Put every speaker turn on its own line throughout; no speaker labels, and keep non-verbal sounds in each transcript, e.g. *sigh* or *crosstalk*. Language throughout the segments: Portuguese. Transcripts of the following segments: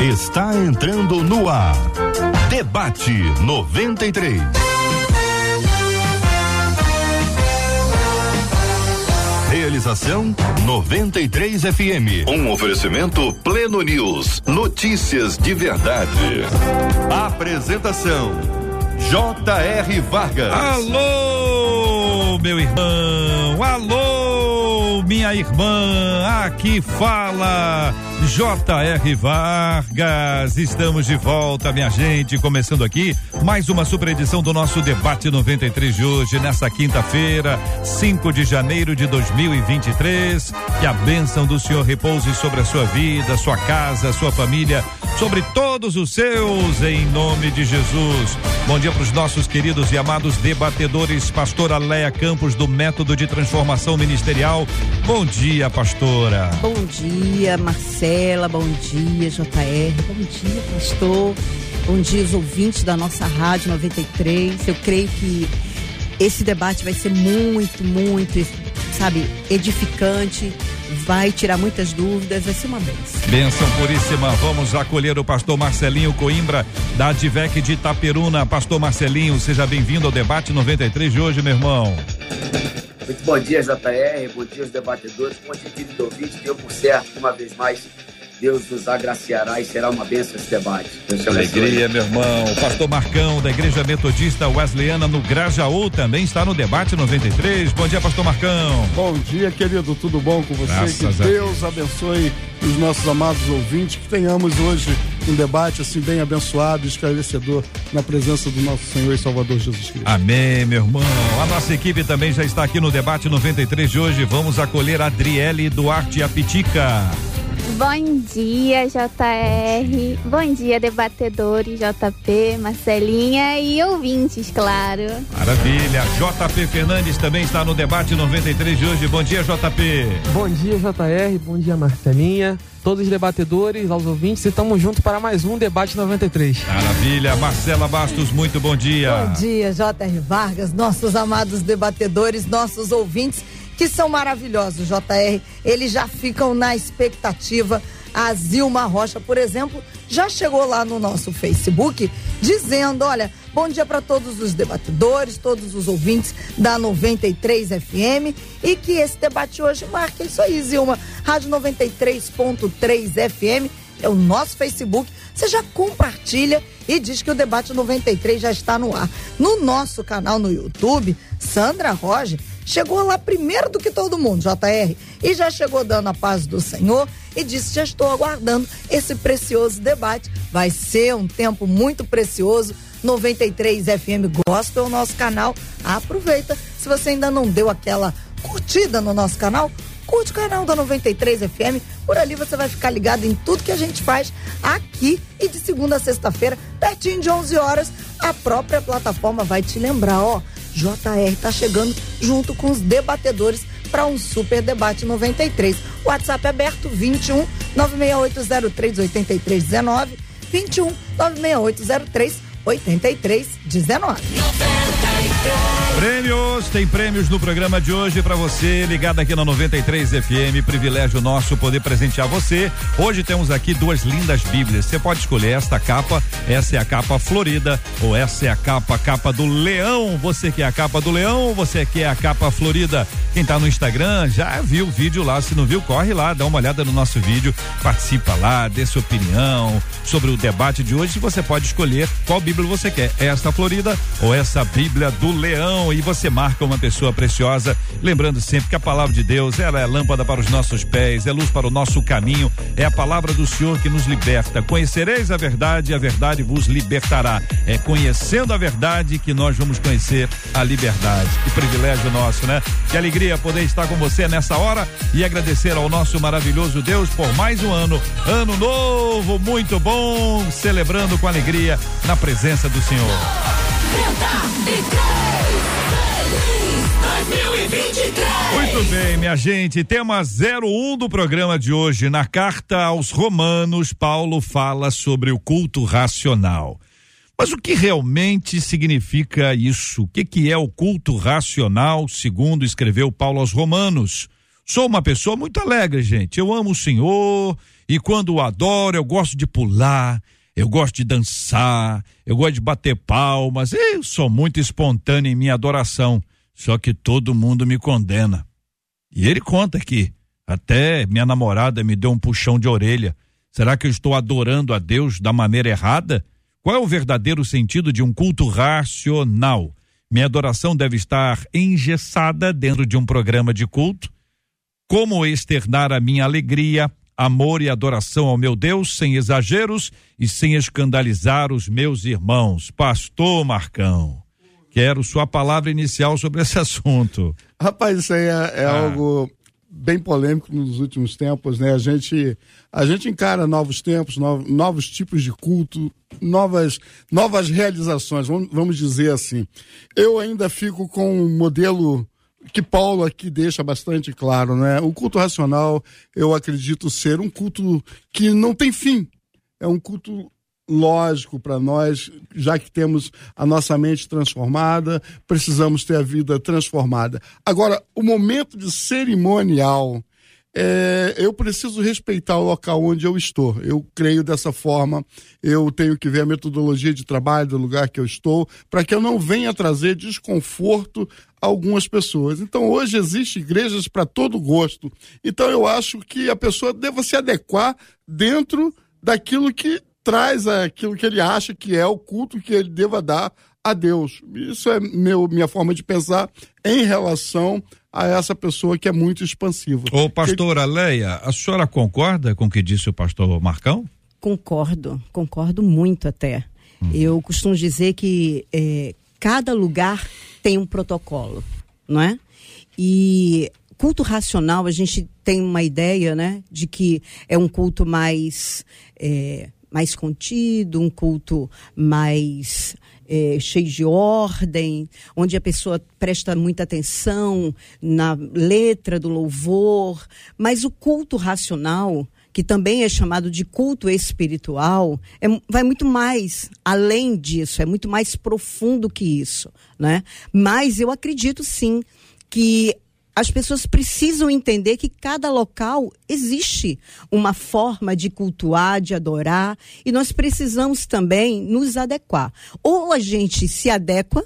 está entrando no ar. Debate 93. Realização 93 FM. Um oferecimento Pleno News. Notícias de verdade. Apresentação J.R. Vargas.
Alô, meu irmão. Alô, minha irmã. Aqui fala J.R. Vargas, estamos de volta, minha gente, começando aqui mais uma super edição do nosso debate 93 de hoje, nessa quinta-feira, 5 de janeiro de 2023. Que a bênção do Senhor repouse sobre a sua vida, sua casa, sua família, sobre todos os seus, em nome de Jesus. Bom dia para os nossos queridos e amados debatedores, pastora Leia Campos, do Método de Transformação Ministerial. Bom dia, pastora.
Bom dia, Marcela. Bom dia, JR. Bom dia, pastor. Bom dia, os ouvintes da nossa Rádio 93. Eu creio que esse debate vai ser muito, muito, sabe, edificante vai tirar muitas dúvidas, vai ser uma benção.
Benção puríssima. Vamos acolher o pastor Marcelinho Coimbra, da Advec de Itaperuna. Pastor Marcelinho, seja bem-vindo ao debate 93 de hoje, meu irmão.
Muito bom dia, JR. Bom dia, os debatedores. Bom dia, querido ouvinte. Deu por certo, uma vez mais Deus nos agraciará e será uma bênção esse debate.
Alegria, meu irmão. O pastor Marcão, da Igreja Metodista Wesleyana no Grajaú, também está no debate 93. Bom dia, pastor Marcão.
Bom dia, querido. Tudo bom com você? Graças que Deus abençoe os nossos amados ouvintes. Que tenhamos hoje um debate assim bem abençoado, esclarecedor na presença do nosso Senhor e Salvador Jesus Cristo.
Amém, meu irmão. A nossa equipe também já está aqui no debate 93 de hoje. Vamos acolher a Adriele Duarte Apitica.
Bom dia, JR. Bom dia, debatedores, JP, Marcelinha e ouvintes, claro.
Maravilha. JP Fernandes também está no debate 93 de hoje. Bom dia, JP.
Bom dia, JR. Bom dia, Marcelinha. Todos os debatedores, aos ouvintes, estamos juntos para mais um debate 93.
Maravilha. Marcela Bastos, muito bom dia.
Bom dia, JR Vargas, nossos amados debatedores, nossos ouvintes que são maravilhosos, JR. Eles já ficam na expectativa. A Zilma Rocha, por exemplo, já chegou lá no nosso Facebook dizendo: olha, bom dia para todos os debatedores, todos os ouvintes da 93 FM e que esse debate hoje marque isso aí, Zilma. Rádio 93.3 FM é o nosso Facebook. Você já compartilha e diz que o debate 93 já está no ar. No nosso canal no YouTube, Sandra Roger chegou lá primeiro do que todo mundo, JR, e já chegou dando a paz do Senhor e disse: Já estou aguardando esse precioso debate. Vai ser um tempo muito precioso. 93 FM Gospel, o nosso canal. Aproveita. Se você ainda não deu aquela curtida no nosso canal, curte o canal da 93 FM. Por ali você vai ficar ligado em tudo que a gente faz aqui e de segunda a sexta-feira, pertinho de 11 horas, a própria plataforma vai te lembrar, ó JR está chegando junto com os debatedores para um super debate 93. WhatsApp aberto 21 96803 8319 21 96803 8319.
Prêmios, tem prêmios no programa de hoje para você, ligado aqui na 93 FM. Privilégio nosso poder presentear você. Hoje temos aqui duas lindas Bíblias. Você pode escolher esta capa, essa é a capa florida, ou essa é a capa, capa do leão. Você quer a capa do leão ou você quer a capa florida? Quem tá no Instagram já viu o vídeo lá. Se não viu, corre lá, dá uma olhada no nosso vídeo, participa lá, dê sua opinião sobre o debate de hoje. Você pode escolher qual Bíblia você quer, esta florida ou essa Bíblia do leão e você marca uma pessoa preciosa, lembrando sempre que a palavra de Deus, ela é lâmpada para os nossos pés, é luz para o nosso caminho, é a palavra do Senhor que nos liberta. Conhecereis a verdade e a verdade vos libertará. É conhecendo a verdade que nós vamos conhecer a liberdade. Que privilégio nosso, né? Que alegria poder estar com você nessa hora e agradecer ao nosso maravilhoso Deus por mais um ano, ano novo, muito bom, celebrando com alegria na presença do Senhor. Muito bem, minha gente. Tema 01 do programa de hoje. Na carta aos Romanos, Paulo fala sobre o culto racional. Mas o que realmente significa isso? O que, que é o culto racional, segundo escreveu Paulo aos Romanos? Sou uma pessoa muito alegre, gente. Eu amo o Senhor e quando o adoro, eu gosto de pular, eu gosto de dançar, eu gosto de bater palmas. Eu sou muito espontâneo em minha adoração. Só que todo mundo me condena. E ele conta aqui. Até minha namorada me deu um puxão de orelha. Será que eu estou adorando a Deus da maneira errada? Qual é o verdadeiro sentido de um culto racional? Minha adoração deve estar engessada dentro de um programa de culto? Como externar a minha alegria, amor e adoração ao meu Deus sem exageros e sem escandalizar os meus irmãos? Pastor Marcão. Quero sua palavra inicial sobre esse *laughs* assunto.
Rapaz, isso aí é, é ah. algo bem polêmico nos últimos tempos, né? A gente, a gente encara novos tempos, novos, novos tipos de culto, novas, novas realizações, vamos, vamos dizer assim. Eu ainda fico com um modelo que Paulo aqui deixa bastante claro, né? O culto racional, eu acredito ser um culto que não tem fim. É um culto lógico para nós, já que temos a nossa mente transformada, precisamos ter a vida transformada. Agora, o momento de cerimonial, é, eu preciso respeitar o local onde eu estou. Eu creio dessa forma. Eu tenho que ver a metodologia de trabalho do lugar que eu estou, para que eu não venha trazer desconforto a algumas pessoas. Então, hoje existem igrejas para todo gosto. Então, eu acho que a pessoa deva se adequar dentro daquilo que traz aquilo que ele acha que é o culto que ele deva dar a Deus. Isso é meu, minha forma de pensar em relação a essa pessoa que é muito expansiva.
Ô, pastora. Leia, a senhora concorda com o que disse o pastor Marcão?
Concordo, concordo muito até. Uhum. Eu costumo dizer que é, cada lugar tem um protocolo, não é? E culto racional, a gente tem uma ideia, né, de que é um culto mais é, mais contido, um culto mais é, cheio de ordem, onde a pessoa presta muita atenção na letra do louvor, mas o culto racional, que também é chamado de culto espiritual, é, vai muito mais além disso, é muito mais profundo que isso, né? Mas eu acredito sim que as pessoas precisam entender que cada local existe uma forma de cultuar, de adorar, e nós precisamos também nos adequar. Ou a gente se adequa,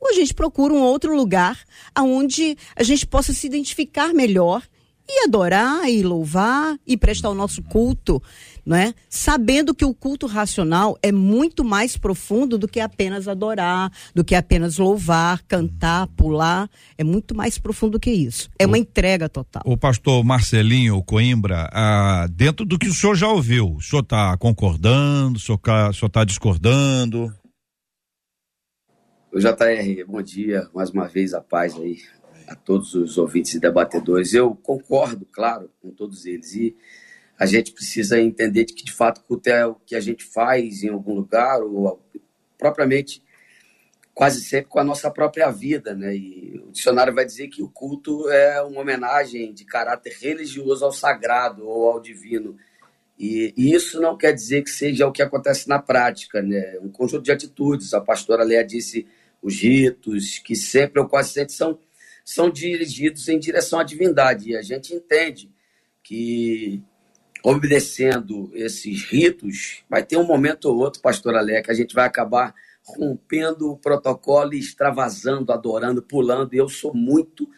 ou a gente procura um outro lugar onde a gente possa se identificar melhor e adorar e louvar e prestar o nosso culto não é? Sabendo que o culto racional é muito mais profundo do que apenas adorar, do que apenas louvar, cantar, pular, é muito mais profundo que isso. É uma o, entrega total.
O pastor Marcelinho Coimbra, ah, dentro do que o senhor já ouviu, o senhor está concordando, o senhor está discordando?
O JR, bom dia, mais uma vez a paz aí a todos os ouvintes e debatedores. Eu concordo, claro, com todos eles e a gente precisa entender de que, de fato, culto é o que a gente faz em algum lugar, ou propriamente, quase sempre com a nossa própria vida. Né? E o dicionário vai dizer que o culto é uma homenagem de caráter religioso ao sagrado ou ao divino. E, e isso não quer dizer que seja o que acontece na prática, né? Um conjunto de atitudes. A pastora Leia disse os ritos, que sempre ou quase sempre são, são dirigidos em direção à divindade. E a gente entende que obedecendo esses ritos, vai ter um momento ou outro, pastor Alé, que a gente vai acabar rompendo o protocolo e extravasando, adorando, pulando. E eu sou muito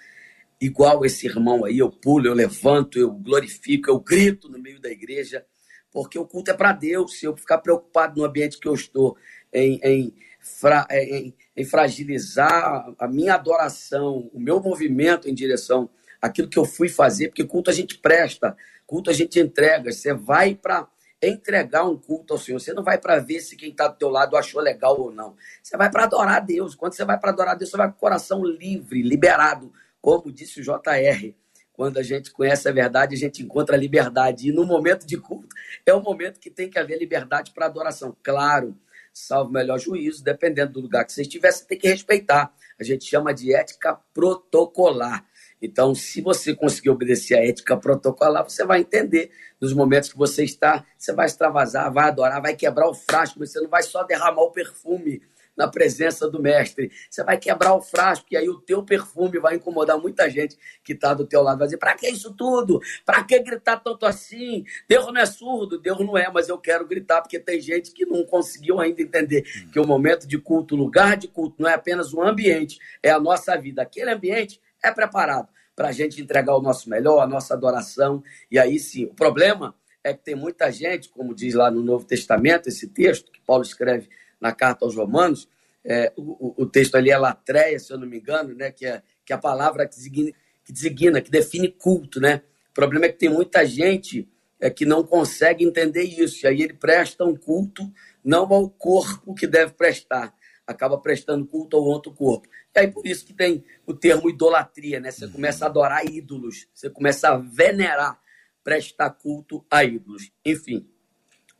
igual esse irmão aí, eu pulo, eu levanto, eu glorifico, eu grito no meio da igreja, porque o culto é para Deus. Se eu ficar preocupado no ambiente que eu estou, em, em, fra, em, em fragilizar a minha adoração, o meu movimento em direção àquilo que eu fui fazer, porque culto a gente presta, Culto a gente entrega. Você vai para entregar um culto ao Senhor. Você não vai para ver se quem está do teu lado achou legal ou não. Você vai para adorar a Deus. Quando você vai para adorar a Deus, você vai com o coração livre, liberado, como disse o JR. Quando a gente conhece a verdade, a gente encontra a liberdade. E no momento de culto, é o momento que tem que haver liberdade para adoração. Claro, salvo melhor juízo, dependendo do lugar que você estiver, você tem que respeitar. A gente chama de ética protocolar. Então, se você conseguir obedecer a ética protocolar, você vai entender nos momentos que você está, você vai extravasar, vai adorar, vai quebrar o frasco, você não vai só derramar o perfume na presença do mestre. Você vai quebrar o frasco e aí o teu perfume vai incomodar muita gente que está do teu lado. Vai dizer, para que isso tudo? Para que gritar tanto assim? Deus não é surdo, Deus não é, mas eu quero gritar porque tem gente que não conseguiu ainda entender que o momento de culto, o lugar de culto, não é apenas um ambiente, é a nossa vida. Aquele ambiente é preparado para a gente entregar o nosso melhor, a nossa adoração. E aí sim, o problema é que tem muita gente, como diz lá no Novo Testamento, esse texto que Paulo escreve na carta aos Romanos, é, o, o, texto ali é latreia, se eu não me engano, né, que, é, que é a palavra que designa, que designa, que define culto. Né? O problema é que tem muita gente é, que não consegue entender isso, e aí ele presta um culto não ao corpo que deve prestar, acaba prestando culto ao outro corpo. E aí por isso que tem o termo idolatria, né? Você começa a adorar ídolos, você começa a venerar prestar culto a ídolos. Enfim,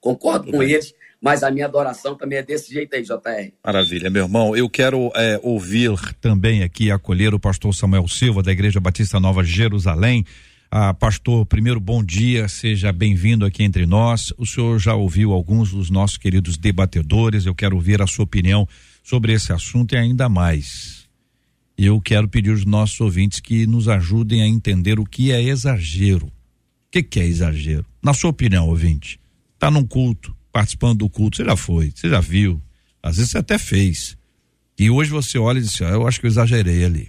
concordo com eles, mas a minha adoração também é desse jeito aí, JR.
Maravilha, meu irmão. Eu quero é, ouvir também aqui, acolher o pastor Samuel Silva, da Igreja Batista Nova Jerusalém. Ah, pastor, primeiro bom dia, seja bem-vindo aqui entre nós. O senhor já ouviu alguns dos nossos queridos debatedores, eu quero ouvir a sua opinião sobre esse assunto e ainda mais. Eu quero pedir aos nossos ouvintes que nos ajudem a entender o que é exagero que, que é exagero? Na sua opinião, ouvinte, tá num culto, participando do culto, você já foi, você já viu, às vezes você até fez. E hoje você olha e diz assim, ah, eu acho que eu exagerei ali.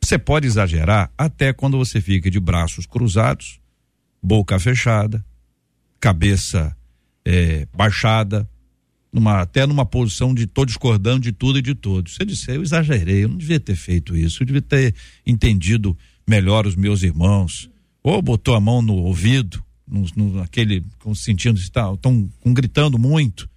Você pode exagerar até quando você fica de braços cruzados, boca fechada, cabeça é, baixada, numa, até numa posição de tô discordando de tudo e de todos. Você disse, eu exagerei, eu não devia ter feito isso, eu devia ter entendido melhor os meus irmãos, ou botou a mão no ouvido, no, no, naquele, com, sentindo estão gritando muito.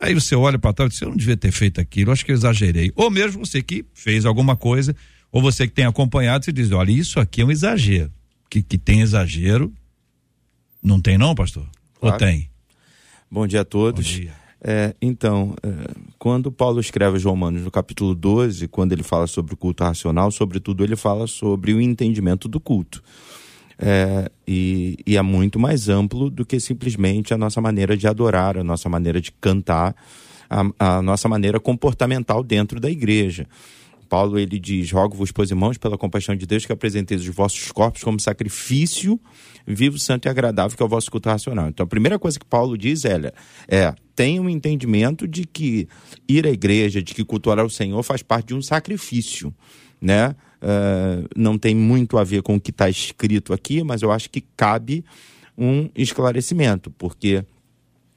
Aí você olha para trás e diz, eu não devia ter feito aquilo, acho que eu exagerei. Ou mesmo você que fez alguma coisa, ou você que tem acompanhado, você diz, olha, isso aqui é um exagero. Que, que tem exagero, não tem não, pastor? Claro. Ou tem?
Bom dia a todos. Bom dia. É, então, é, quando Paulo escreve aos Romanos no capítulo 12, quando ele fala sobre o culto racional, sobretudo ele fala sobre o entendimento do culto é, e, e, é muito mais amplo do que simplesmente a nossa maneira de adorar, a nossa maneira de cantar, a, a nossa maneira comportamental dentro da igreja. Paulo ele diz: Rogo-vos, pois irmãos, pela compaixão de Deus, que apresenteis os vossos corpos como sacrifício vivo, santo e agradável, que é o vosso culto racional. Então, a primeira coisa que Paulo diz é, é tem um entendimento de que ir à igreja, de que cultuar ao Senhor faz parte de um sacrifício, né? uh, não tem muito a ver com o que está escrito aqui, mas eu acho que cabe um esclarecimento, porque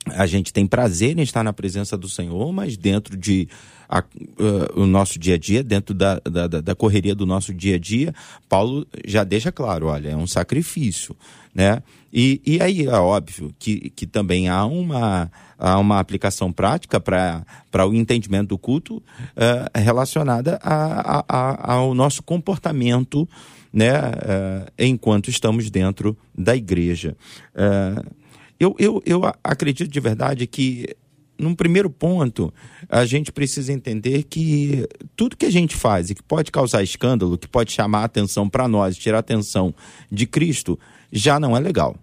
a gente tem prazer em estar na presença do Senhor, mas dentro de a, uh, o nosso dia a dia, dentro da, da, da, correria do nosso dia a dia, Paulo já deixa claro, olha, é um sacrifício, né? E, e aí é óbvio que, que também há uma, há uma aplicação prática para o entendimento do culto uh, relacionada a, a, a, ao nosso comportamento né, uh, enquanto estamos dentro da igreja. Uh, eu, eu, eu acredito de verdade que num primeiro ponto, a gente precisa entender que tudo que a gente faz e que pode causar escândalo, que pode chamar a atenção para nós, tirar a atenção de Cristo, já não é legal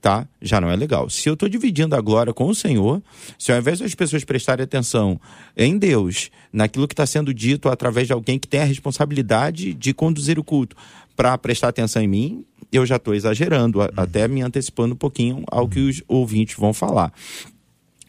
tá? Já não é legal. Se eu estou dividindo a glória com o Senhor, se ao invés das pessoas prestarem atenção em Deus, naquilo que está sendo dito através de alguém que tem a responsabilidade de conduzir o culto, para prestar atenção em mim, eu já estou exagerando, até me antecipando um pouquinho ao que os ouvintes vão falar.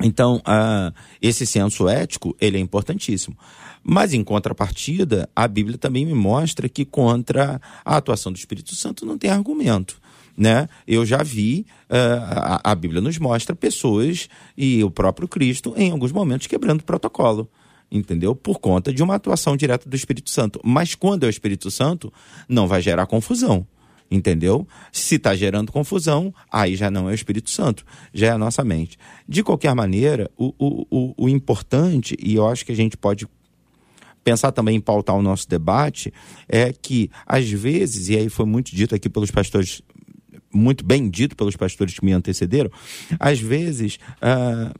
Então, uh, esse senso ético, ele é importantíssimo. Mas, em contrapartida, a Bíblia também me mostra que contra a atuação do Espírito Santo não tem argumento né? Eu já vi, uh, a, a, Bíblia nos mostra pessoas e o próprio Cristo em alguns momentos quebrando o protocolo, entendeu? Por conta de uma atuação direta do Espírito Santo. Mas quando é o Espírito Santo, não vai gerar confusão. Entendeu? Se está gerando confusão, aí já não é o Espírito Santo, já é a nossa mente. De qualquer maneira, o, o, o, o importante, e eu acho que a gente pode pensar também em pautar o nosso debate é que, às vezes, e aí foi muito dito aqui pelos pastores muito bem dito pelos pastores que me antecederam, às vezes uh,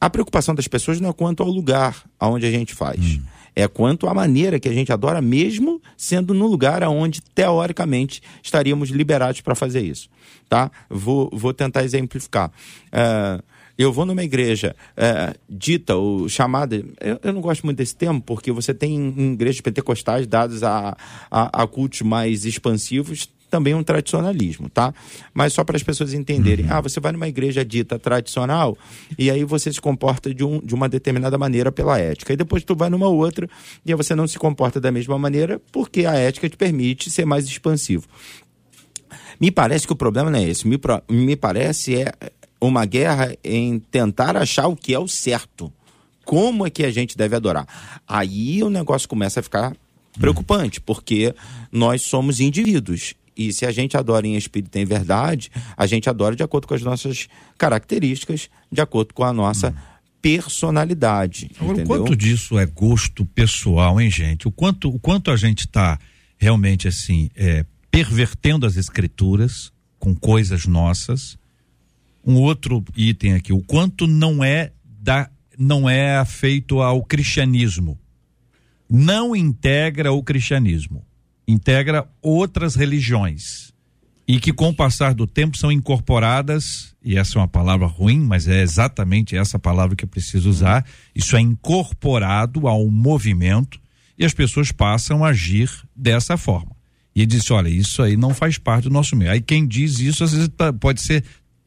a preocupação das pessoas não é quanto ao lugar aonde a gente faz. Hum. É quanto à maneira que a gente adora, mesmo sendo no lugar aonde, teoricamente, estaríamos liberados para fazer isso. Tá? Vou, vou tentar exemplificar. Uh, eu vou numa igreja é, dita ou chamada, eu, eu, não gosto muito desse termo, porque você tem em igrejas pentecostais dados a, a, a cultos mais expansivos, também um tradicionalismo, tá? Mas só para as pessoas entenderem. Uhum. Ah, você vai numa igreja dita tradicional e aí você se comporta de, um, de uma determinada maneira pela ética. E depois tu vai numa outra e aí você não se comporta da mesma maneira porque a ética te permite ser mais expansivo. Me parece que o problema não é esse. Me, me parece é uma guerra em tentar achar o que é o certo. Como é que a gente deve adorar? Aí o negócio começa a ficar preocupante, porque nós somos indivíduos e se a gente adora em espírito e em verdade, a gente adora de acordo com as nossas características, de acordo com a nossa personalidade.
Agora, entendeu? o quanto disso é gosto pessoal, hein, gente? O quanto, o quanto a gente está realmente assim, é, pervertendo as escrituras com coisas nossas. Um outro item aqui, o quanto não é da não é feito ao cristianismo. Não integra o cristianismo integra outras religiões e que com o passar do tempo são incorporadas, e essa é uma palavra ruim, mas é exatamente essa palavra que eu preciso usar, isso é incorporado ao movimento e as pessoas passam a agir dessa forma. E ele disse, olha, isso aí não faz parte do nosso meio. Aí quem diz isso às vezes tá, pode ser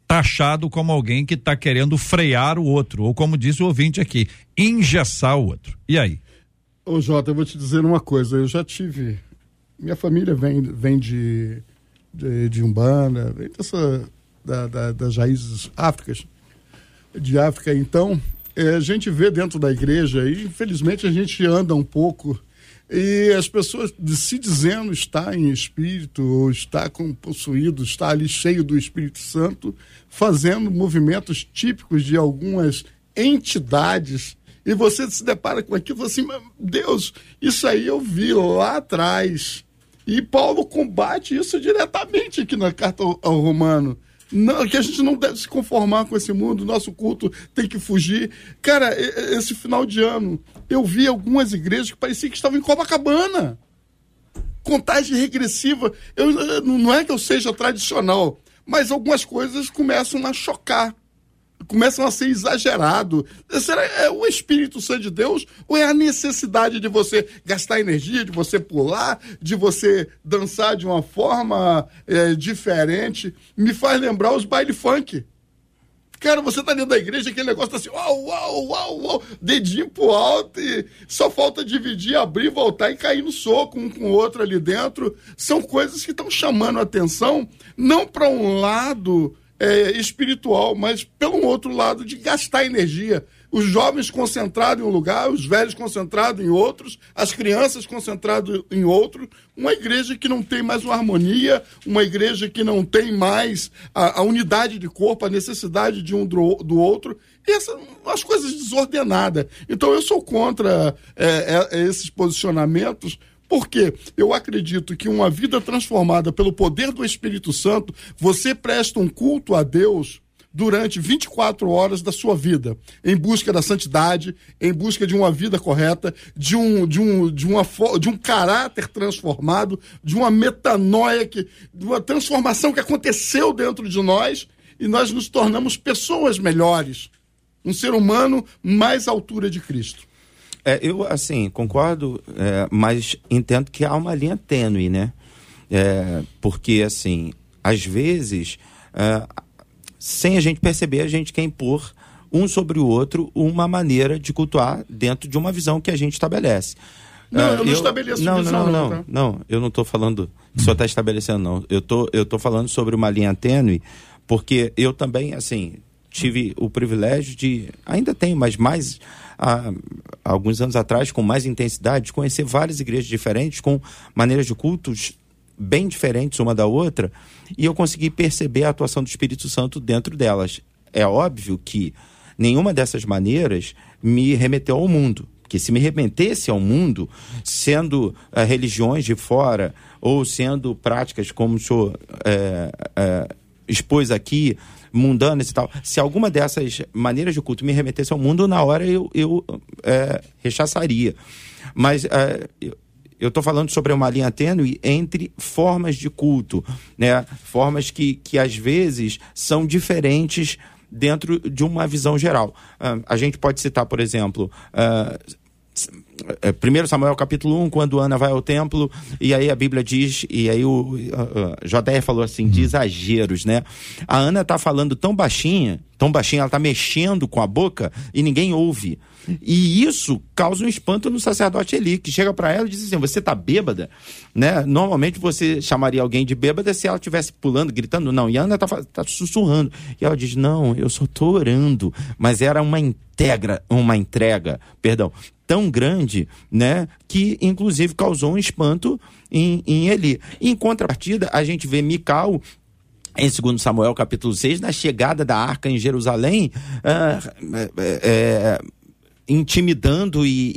taxado como alguém que está querendo frear o outro, ou como disse o ouvinte aqui, engessar o outro. E aí?
Ô Jota, eu vou te dizer uma coisa, eu já tive minha família vem, vem de, de, de Umbanda, vem dessa, da, da, das raízes áfricas, de África. Então, é, a gente vê dentro da igreja, e infelizmente a gente anda um pouco, e as pessoas se dizendo estar em espírito, ou está possuído, está ali cheio do Espírito Santo, fazendo movimentos típicos de algumas entidades e você se depara com aquilo e fala assim, Deus, isso aí eu vi lá atrás. E Paulo combate isso diretamente aqui na carta ao, Romano. Não, que a gente não deve se conformar com esse mundo, nosso culto tem que fugir. Cara, esse final de ano, eu vi algumas igrejas que parecia que estavam em Copacabana. Contagem regressiva. Eu, não é que eu seja tradicional, mas algumas coisas começam a chocar começam a ser exagerado. Será é o Espírito Santo de Deus ou é a necessidade de você gastar energia, de você pular, de você dançar de uma forma é, diferente? Me faz lembrar os baile funk. Cara, você tá dentro da igreja, aquele negócio tá assim, uau, uau, uau, uau, dedinho pro alto e só falta dividir, abrir, voltar e cair no soco um com o outro ali dentro. São coisas que estão chamando a atenção, não para um lado é, espiritual, mas pelo outro lado de gastar energia. Os jovens concentrados em um lugar, os velhos concentrados em outros, as crianças concentradas em outro. Uma igreja que não tem mais uma harmonia, uma igreja que não tem mais a, a unidade de corpo, a necessidade de um do, do outro. E essa, as coisas desordenadas. Então eu sou contra é, é, esses posicionamentos porque eu acredito que uma vida transformada pelo poder do Espírito Santo, você presta um culto a Deus durante 24 horas da sua vida, em busca da santidade, em busca de uma vida correta, de um, de um, de uma, de um caráter transformado, de uma metanoia, que, de uma transformação que aconteceu dentro de nós e nós nos tornamos pessoas melhores, um ser humano mais à altura de Cristo.
É, eu, assim, concordo, é, mas entendo que há uma linha tênue, né? É, porque, assim, às vezes, é, sem a gente perceber, a gente quer impor um sobre o outro uma maneira de cultuar dentro de uma visão que a gente estabelece.
Não, eu não eu, estabeleço
não, visão, não, não, não, tá? não, eu não estou falando que o senhor está estabelecendo, não. Eu tô, eu tô falando sobre uma linha tênue, porque eu também, assim, tive o privilégio de, ainda tenho, mas mais há, alguns anos atrás, com mais intensidade, de conhecer várias igrejas diferentes, com maneiras de cultos bem diferentes uma da outra, e eu consegui perceber a atuação do Espírito Santo dentro delas. É óbvio que nenhuma dessas maneiras me remeteu ao mundo. Que se me remetesse ao mundo, sendo uh, religiões de fora, ou sendo práticas como o senhor é, é, expôs aqui, mundanas e tal, se alguma dessas maneiras de culto me remetesse ao mundo, na hora eu, eu é, rechaçaria. Mas é, eu estou falando sobre uma linha tênue entre formas de culto, né? formas que, que às vezes são diferentes dentro de uma visão geral. Uh, a gente pode citar, por exemplo, uh, 1 Samuel capítulo 1, quando Ana vai ao templo, e aí a Bíblia diz, e aí o uh, falou assim, de exageros, né? A Ana está falando tão baixinha, tão baixinha, ela está mexendo com a boca e ninguém ouve. E isso causa um espanto no sacerdote Eli, que chega para ela e diz assim: Você tá bêbada? Né? Normalmente você chamaria alguém de bêbada se ela estivesse pulando, gritando. Não, e a Ana tá, tá sussurrando. E ela diz: Não, eu só tô orando. Mas era uma integra, uma entrega, perdão, tão grande, né? Que inclusive causou um espanto em, em Eli. Em contrapartida, a gente vê Mical em 2 Samuel capítulo 6, na chegada da arca em Jerusalém, uh, é, é, intimidando e,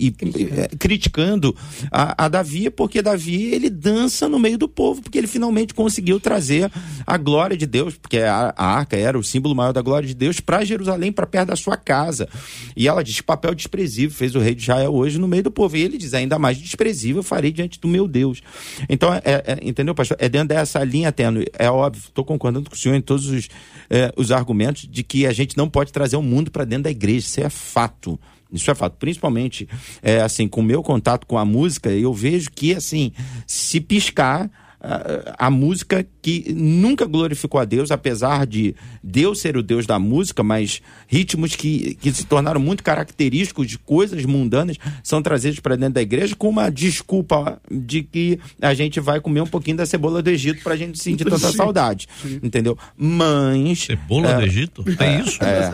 e, e criticando, é, criticando a, a, Davi, porque Davi ele dança no meio do povo, porque ele finalmente conseguiu trazer a glória de Deus, porque a, a arca era o símbolo maior da glória de Deus, para Jerusalém, para perto da sua casa. E ela diz: papel desprezível fez o rei de Israel hoje no meio do povo. E ele diz: ainda mais desprezível farei diante do meu Deus. Então, é, é, entendeu, pastor? É dentro dessa linha tênue. É óbvio, estou concordando com o senhor em todos os, é, os argumentos de que a gente não pode trazer o mundo para dentro da igreja. Isso é fato fato. Isso é fato. Principalmente, é, assim, com o meu contato com a música, eu vejo que, assim, se piscar, a, a, música que nunca glorificou a Deus, apesar de Deus ser o Deus da música, mas ritmos que, que se tornaram muito característicos de coisas mundanas são trazidos para dentro da igreja com uma desculpa de que a gente vai comer um pouquinho da cebola do Egito para a gente sentir tanta Sim. saudade. Sim. Entendeu? Mas.
Cebola é, do Egito? Tem isso?
É,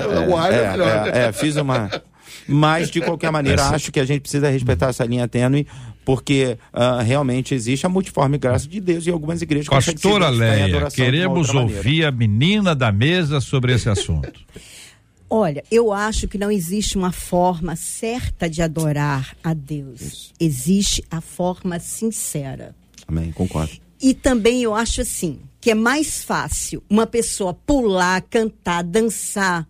é, é, é, fiz uma. Mas, de qualquer maneira, Essa... acho que a gente precisa respeitar essa linha tênue, porque uh, realmente existe a multiforme graça de Deus e algumas igrejas
Pastora Leia, queremos ouvir a menina da mesa sobre esse assunto.
Olha, eu acho que não existe uma forma certa de adorar a Deus. Isso. Existe a forma sincera.
Amém, concordo.
E também eu acho assim, que é mais fácil uma pessoa pular, cantar, dançar,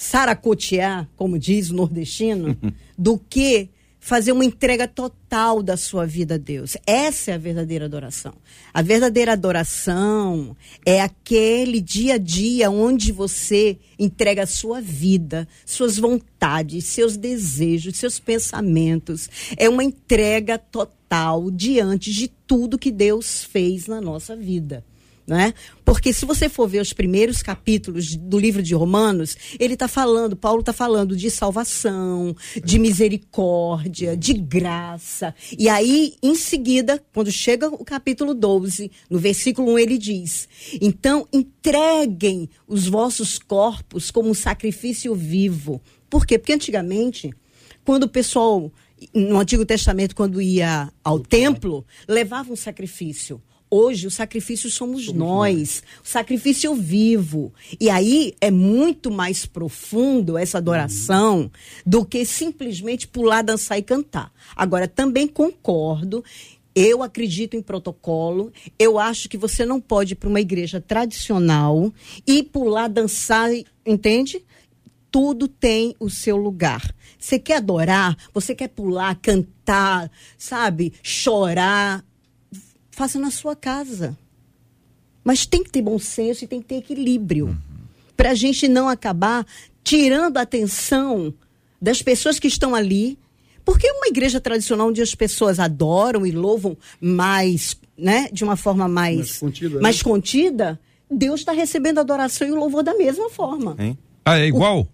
saracotear, como diz o nordestino, *laughs* do que fazer uma entrega total da sua vida a Deus. Essa é a verdadeira adoração. A verdadeira adoração é aquele dia a dia onde você entrega a sua vida, suas vontades, seus desejos, seus pensamentos. É uma entrega total diante de tudo que Deus fez na nossa vida né? Porque se você for ver os primeiros capítulos do livro de Romanos, ele está falando, Paulo está falando de salvação, de misericórdia, de graça. E aí, em seguida, quando chega o capítulo 12, no versículo 1, ele diz: Então entreguem os vossos corpos como um sacrifício vivo. Por quê? Porque antigamente, quando o pessoal no Antigo Testamento, quando ia ao templo, levava um sacrifício. Hoje o sacrifício somos, somos nós, nós, o sacrifício vivo. E aí é muito mais profundo essa adoração uhum. do que simplesmente pular, dançar e cantar. Agora, também concordo eu acredito em protocolo. Eu acho que você não pode ir para uma igreja tradicional e pular, dançar, entende? Tudo tem o seu lugar. Você quer adorar, você quer pular, cantar, sabe? Chorar faça na sua casa. Mas tem que ter bom senso e tem que ter equilíbrio. Uhum. Para a gente não acabar tirando a atenção das pessoas que estão ali. Porque uma igreja tradicional onde as pessoas adoram e louvam mais, né, de uma forma mais, mais contida, né? mais contida Deus está recebendo a adoração e o louvor da mesma forma.
Hein? Ah, é igual? O...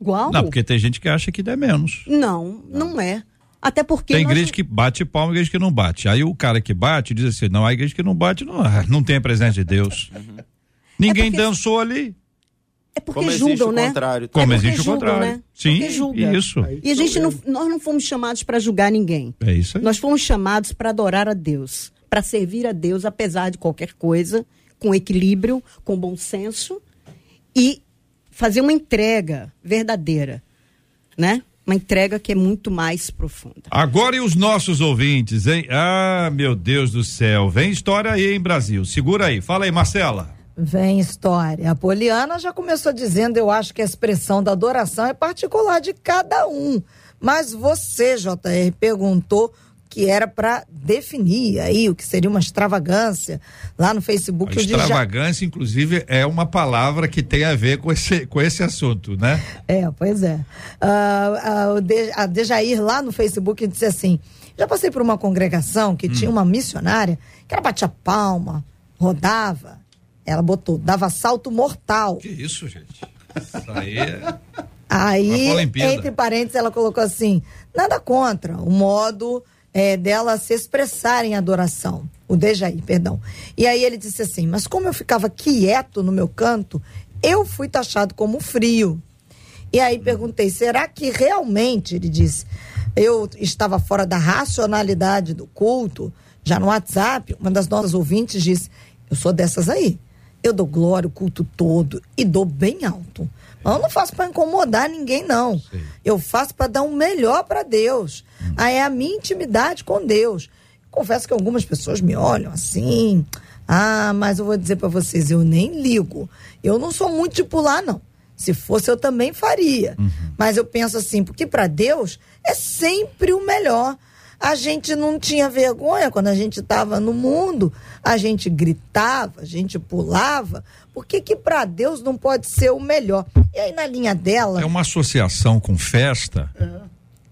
Igual?
Não, porque tem gente que acha que dá menos.
Não, não, não é. Até porque.
Tem igreja que bate palma e igreja que não bate. Aí o cara que bate diz assim: não, a igreja que não bate não, não tem a presença de Deus. Uhum. Ninguém é porque... dançou ali.
É porque Como julgam, né?
Contrário. Como é existe julgam, o contrário. Né? Sim, julga. isso.
E a gente não, nós não fomos chamados para julgar ninguém.
É isso aí.
Nós fomos chamados para adorar a Deus, para servir a Deus apesar de qualquer coisa, com equilíbrio, com bom senso e fazer uma entrega verdadeira, né? Uma entrega que é muito mais profunda.
Agora e os nossos ouvintes, hein? Ah, meu Deus do céu, vem história aí em Brasil. Segura aí, fala aí, Marcela.
Vem história. A Poliana já começou dizendo, eu acho que a expressão da adoração é particular de cada um. Mas você, JR, perguntou que era para definir aí o que seria uma extravagância lá no Facebook.
Extravagância, inclusive, é uma palavra que tem a ver com esse, com esse assunto, né?
É, pois é. Uh, uh, de, a Dejair lá no Facebook disse assim: já passei por uma congregação que hum. tinha uma missionária que ela batia palma, rodava, ela botou, dava salto mortal.
Que isso, gente? Isso aí é.
Aí, entre parênteses, ela colocou assim: nada contra o modo é, dela se expressar em adoração. O Dejaí, perdão. E aí ele disse assim: mas como eu ficava quieto no meu canto, eu fui taxado como frio. E aí perguntei: será que realmente, ele disse, eu estava fora da racionalidade do culto? Já no WhatsApp, uma das nossas ouvintes disse: eu sou dessas aí. Eu dou glória o culto todo e dou bem alto. Eu não faço para incomodar ninguém, não. Eu faço para dar um melhor para Deus. Hum. Aí é a minha intimidade com Deus. Confesso que algumas pessoas me olham assim. Ah, mas eu vou dizer para vocês, eu nem ligo. Eu não sou muito de pular, não. Se fosse, eu também faria. Uhum. Mas eu penso assim, porque para Deus é sempre o melhor. A gente não tinha vergonha quando a gente estava no mundo, a gente gritava, a gente pulava. Por que que para Deus não pode ser o melhor? E aí na linha dela.
É uma associação com festa.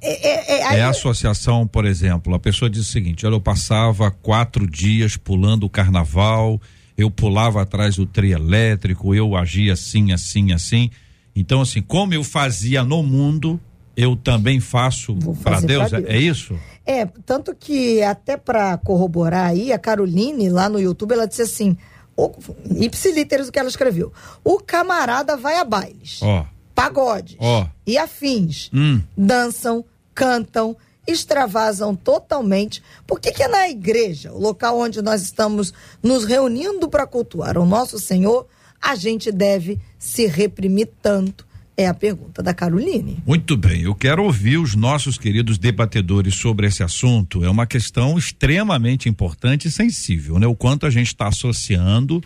É, é, é, aí... é associação, por exemplo, a pessoa diz o seguinte: olha, eu passava quatro dias pulando o carnaval, eu pulava atrás do trio elétrico, eu agia assim, assim, assim. Então, assim, como eu fazia no mundo, eu também faço para Deus, Deus, é isso?
É, tanto que até para corroborar aí, a Caroline lá no YouTube, ela disse assim, o, ipsilíteres o que ela escreveu, o camarada vai a bailes,
oh.
pagodes
oh.
e afins,
hum.
dançam, cantam, extravasam totalmente. Por que que na igreja, o local onde nós estamos nos reunindo para cultuar o nosso Senhor, a gente deve se reprimir tanto? É a pergunta da Caroline.
Muito bem, eu quero ouvir os nossos queridos debatedores sobre esse assunto. É uma questão extremamente importante e sensível, né? O quanto a gente está associando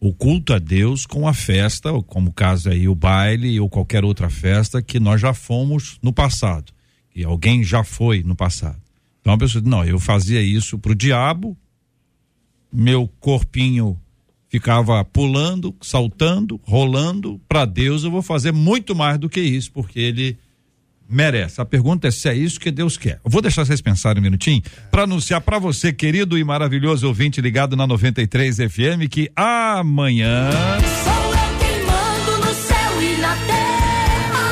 o culto a Deus com a festa, como o caso aí o baile ou qualquer outra festa que nós já fomos no passado, e alguém já foi no passado. Então a pessoa diz, não, eu fazia isso pro diabo, meu corpinho ficava pulando, saltando, rolando. Para Deus eu vou fazer muito mais do que isso, porque Ele merece. A pergunta é se é isso que Deus quer. Eu vou deixar vocês pensarem um minutinho para anunciar para você, querido e maravilhoso ouvinte ligado na 93 FM, que amanhã.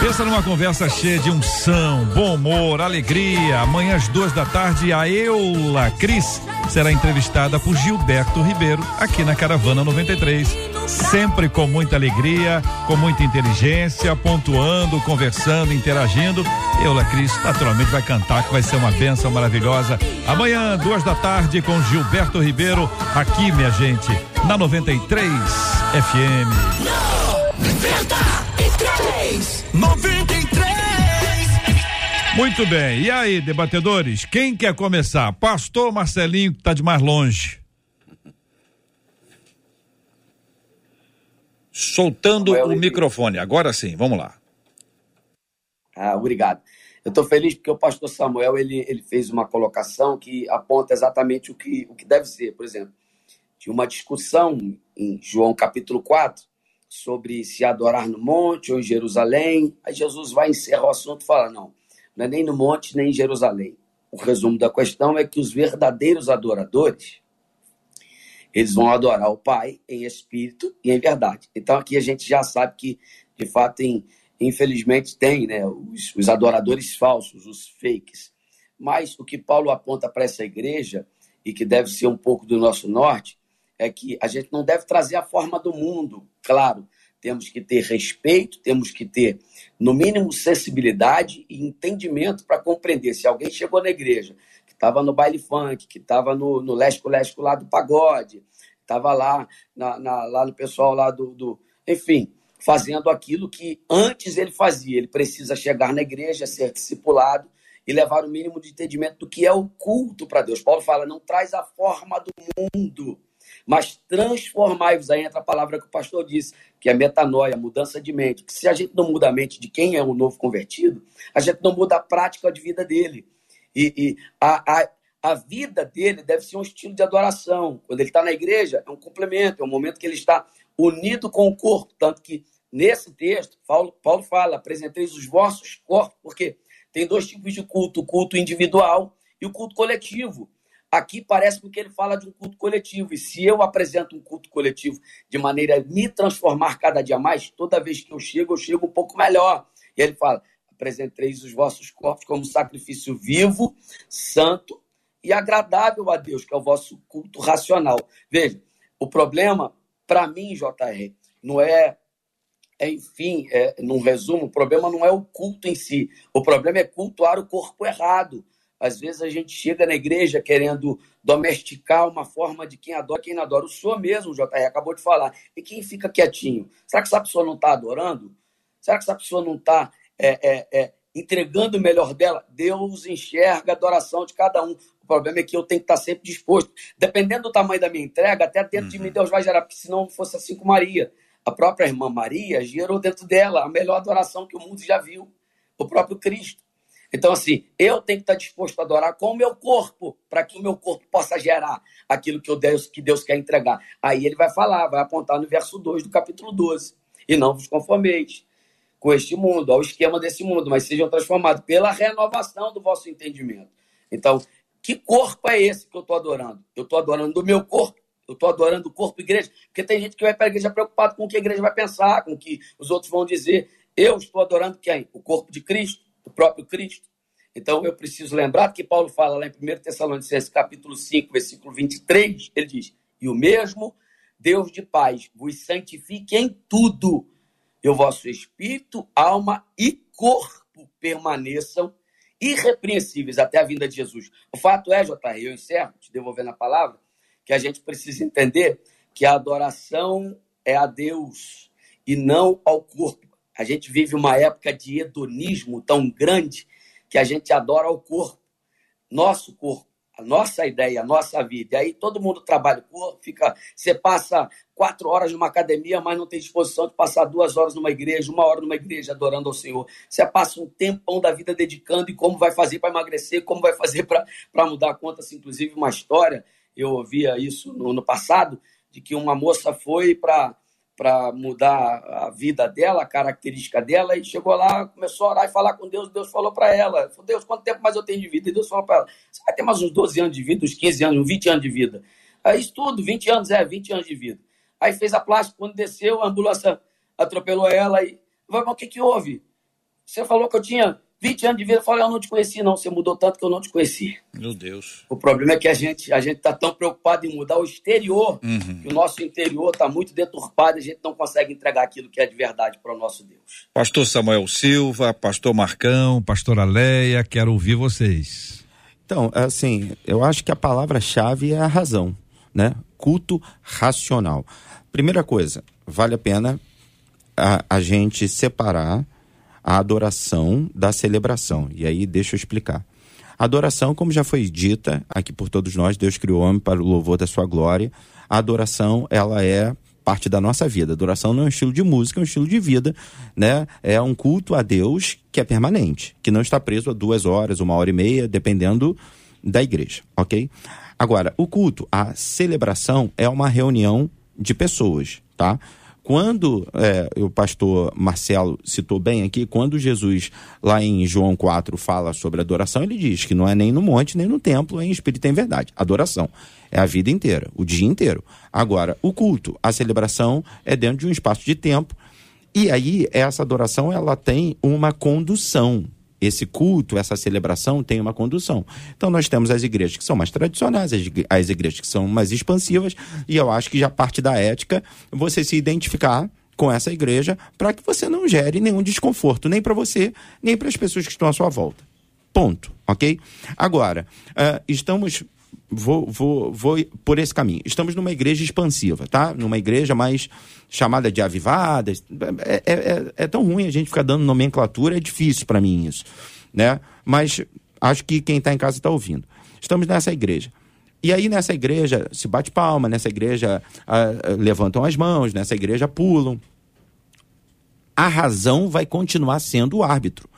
Pensa numa conversa cheia de unção, bom humor, alegria. Amanhã às duas da tarde, a Eula Cris será entrevistada por Gilberto Ribeiro aqui na Caravana 93. Sempre com muita alegria, com muita inteligência, pontuando, conversando, interagindo. Eula Cris naturalmente vai cantar, que vai ser uma benção maravilhosa. Amanhã, duas da tarde, com Gilberto Ribeiro, aqui, minha gente, na 93 FM. 93! 93! Muito bem. E aí, debatedores, quem quer começar? Pastor Marcelinho, que está de mais longe. Soltando o microfone. Agora sim, vamos lá.
Ah, obrigado. Eu estou feliz porque o pastor Samuel ele, ele fez uma colocação que aponta exatamente o que, o que deve ser. Por exemplo, tinha uma discussão em João capítulo 4 sobre se adorar no monte ou em Jerusalém. Aí Jesus vai encerrar o assunto e fala: não, não é nem no monte, nem em Jerusalém. O resumo da questão é que os verdadeiros adoradores, eles vão adorar o Pai em espírito e em verdade. Então aqui a gente já sabe que, de fato, em, infelizmente tem né, os, os adoradores falsos, os fakes. Mas o que Paulo aponta para essa igreja, e que deve ser um pouco do nosso norte, é que a gente não deve trazer a forma do mundo, claro, temos que ter respeito, temos que ter, no mínimo, sensibilidade e entendimento para compreender. Se alguém chegou na igreja, que estava no baile funk, que estava no, no lesco-lesco lá do pagode, estava lá, na, na, lá no pessoal lá do, do. Enfim, fazendo aquilo que antes ele fazia. Ele precisa chegar na igreja, ser discipulado e levar o mínimo de entendimento do que é o culto para Deus. Paulo fala: não traz a forma do mundo mas transformai-vos, aí entra a palavra que o pastor disse, que é metanoia, mudança de mente. Que se a gente não muda a mente de quem é o novo convertido, a gente não muda a prática de vida dele. E, e a, a, a vida dele deve ser um estilo de adoração. Quando ele está na igreja, é um complemento, é um momento que ele está unido com o corpo. Tanto que nesse texto, Paulo, Paulo fala: apresenteis os vossos corpos, porque tem dois tipos de culto: o culto individual e o culto coletivo. Aqui parece que ele fala de um culto coletivo. E se eu apresento um culto coletivo de maneira a me transformar cada dia mais, toda vez que eu chego, eu chego um pouco melhor. E ele fala: apresenteis os vossos corpos como sacrifício vivo, santo e agradável a Deus, que é o vosso culto racional. Veja, o problema, para mim, JR, não é, é enfim, é, num resumo, o problema não é o culto em si. O problema é cultuar o corpo errado. Às vezes a gente chega na igreja querendo domesticar uma forma de quem adora, quem não adora. O senhor mesmo, JR, acabou de falar. E quem fica quietinho? Será que essa pessoa não está adorando? Será que essa pessoa não está é, é, é, entregando o melhor dela? Deus enxerga a adoração de cada um. O problema é que eu tenho que estar sempre disposto. Dependendo do tamanho da minha entrega, até dentro uhum. de mim Deus vai gerar, porque se não fosse assim com Maria. A própria irmã Maria gerou dentro dela a melhor adoração que o mundo já viu. O próprio Cristo. Então, assim, eu tenho que estar disposto a adorar com o meu corpo, para que o meu corpo possa gerar aquilo que, Deus, que Deus quer entregar. Aí ele vai falar, vai apontar no verso 2 do capítulo 12. E não vos conformeis com este mundo, ao esquema desse mundo, mas sejam transformados pela renovação do vosso entendimento. Então, que corpo é esse que eu estou adorando? Eu estou adorando do meu corpo, eu estou adorando o corpo igreja, porque tem gente que vai para a igreja preocupado com o que a igreja vai pensar, com o que os outros vão dizer. Eu estou adorando quem? O corpo de Cristo o próprio Cristo. Então eu preciso lembrar que Paulo fala lá em 1 Tessalonicenses capítulo 5, versículo 23, ele diz: "E o mesmo Deus de paz vos santifique em tudo, e o vosso espírito, alma e corpo permaneçam irrepreensíveis até a vinda de Jesus". O fato é, JR, eu encerro te devolvendo a palavra, que a gente precisa entender que a adoração é a Deus e não ao corpo. A gente vive uma época de hedonismo tão grande que a gente adora o corpo, nosso corpo, a nossa ideia, a nossa vida. E aí todo mundo trabalha o corpo, fica. Você passa quatro horas numa academia, mas não tem disposição de passar duas horas numa igreja, uma hora numa igreja adorando ao Senhor. Você passa um tempão da vida dedicando e como vai fazer para emagrecer, como vai fazer para mudar contas. Inclusive, uma história, eu ouvia isso no, no passado, de que uma moça foi para para mudar a vida dela, a característica dela, e chegou lá, começou a orar e falar com Deus. Deus falou para ela: falou, Deus, quanto tempo mais eu tenho de vida? E Deus falou para ela: Você vai ter mais uns 12 anos de vida, uns 15 anos, uns 20 anos de vida. Aí, isso tudo, 20 anos, é, 20 anos de vida. Aí fez a plástica, quando desceu, a ambulância atropelou ela e. Mas o que, que houve? Você falou que eu tinha 20 anos de vida, eu falei, eu não te conheci, não. Você mudou tanto que eu não te conheci.
Meu Deus.
O problema é que a gente a gente está tão preocupado em mudar o exterior, uhum. que o nosso interior está muito deturpado e a gente não consegue entregar aquilo que é de verdade para o nosso Deus.
Pastor Samuel Silva, Pastor Marcão, Pastor Aleia, quero ouvir vocês.
Então, assim, eu acho que a palavra-chave é a razão, né? Culto racional. Primeira coisa, vale a pena a, a gente separar a adoração da celebração. E aí deixa eu explicar. A adoração, como já foi dita aqui por todos nós, Deus criou o homem para o louvor da sua glória. A adoração, ela é parte da nossa vida. A adoração não é um estilo de música, é um estilo de vida, né? É um culto a Deus que é permanente, que não está preso a duas horas, uma hora e meia, dependendo da igreja, ok? Agora, o culto, a celebração é uma reunião de pessoas, tá? Quando é, o pastor Marcelo citou bem aqui, quando Jesus, lá em João 4, fala sobre adoração, ele diz que não é nem no monte, nem no templo, em espírito e em verdade. Adoração é a vida inteira, o dia inteiro. Agora, o culto, a celebração é dentro de um espaço de tempo. E aí, essa adoração, ela tem uma condução esse culto, essa celebração tem uma condução. Então nós temos as igrejas que são mais tradicionais, as igrejas que são mais expansivas, e eu acho que já parte da ética você se identificar com essa igreja para que você não gere nenhum desconforto, nem para você, nem para as pessoas que estão à sua volta. Ponto, ok? Agora, uh, estamos vou, vou, vou por esse caminho. Estamos numa igreja expansiva, tá? Numa igreja mais chamada de avivada. É, é, é, é tão ruim a gente ficar dando nomenclatura, é difícil para mim isso, né? Mas acho que quem está em casa está ouvindo. Estamos nessa igreja. E aí nessa igreja se bate palma, nessa igreja uh, levantam as mãos, nessa igreja pulam. A razão vai continuar sendo o árbitro.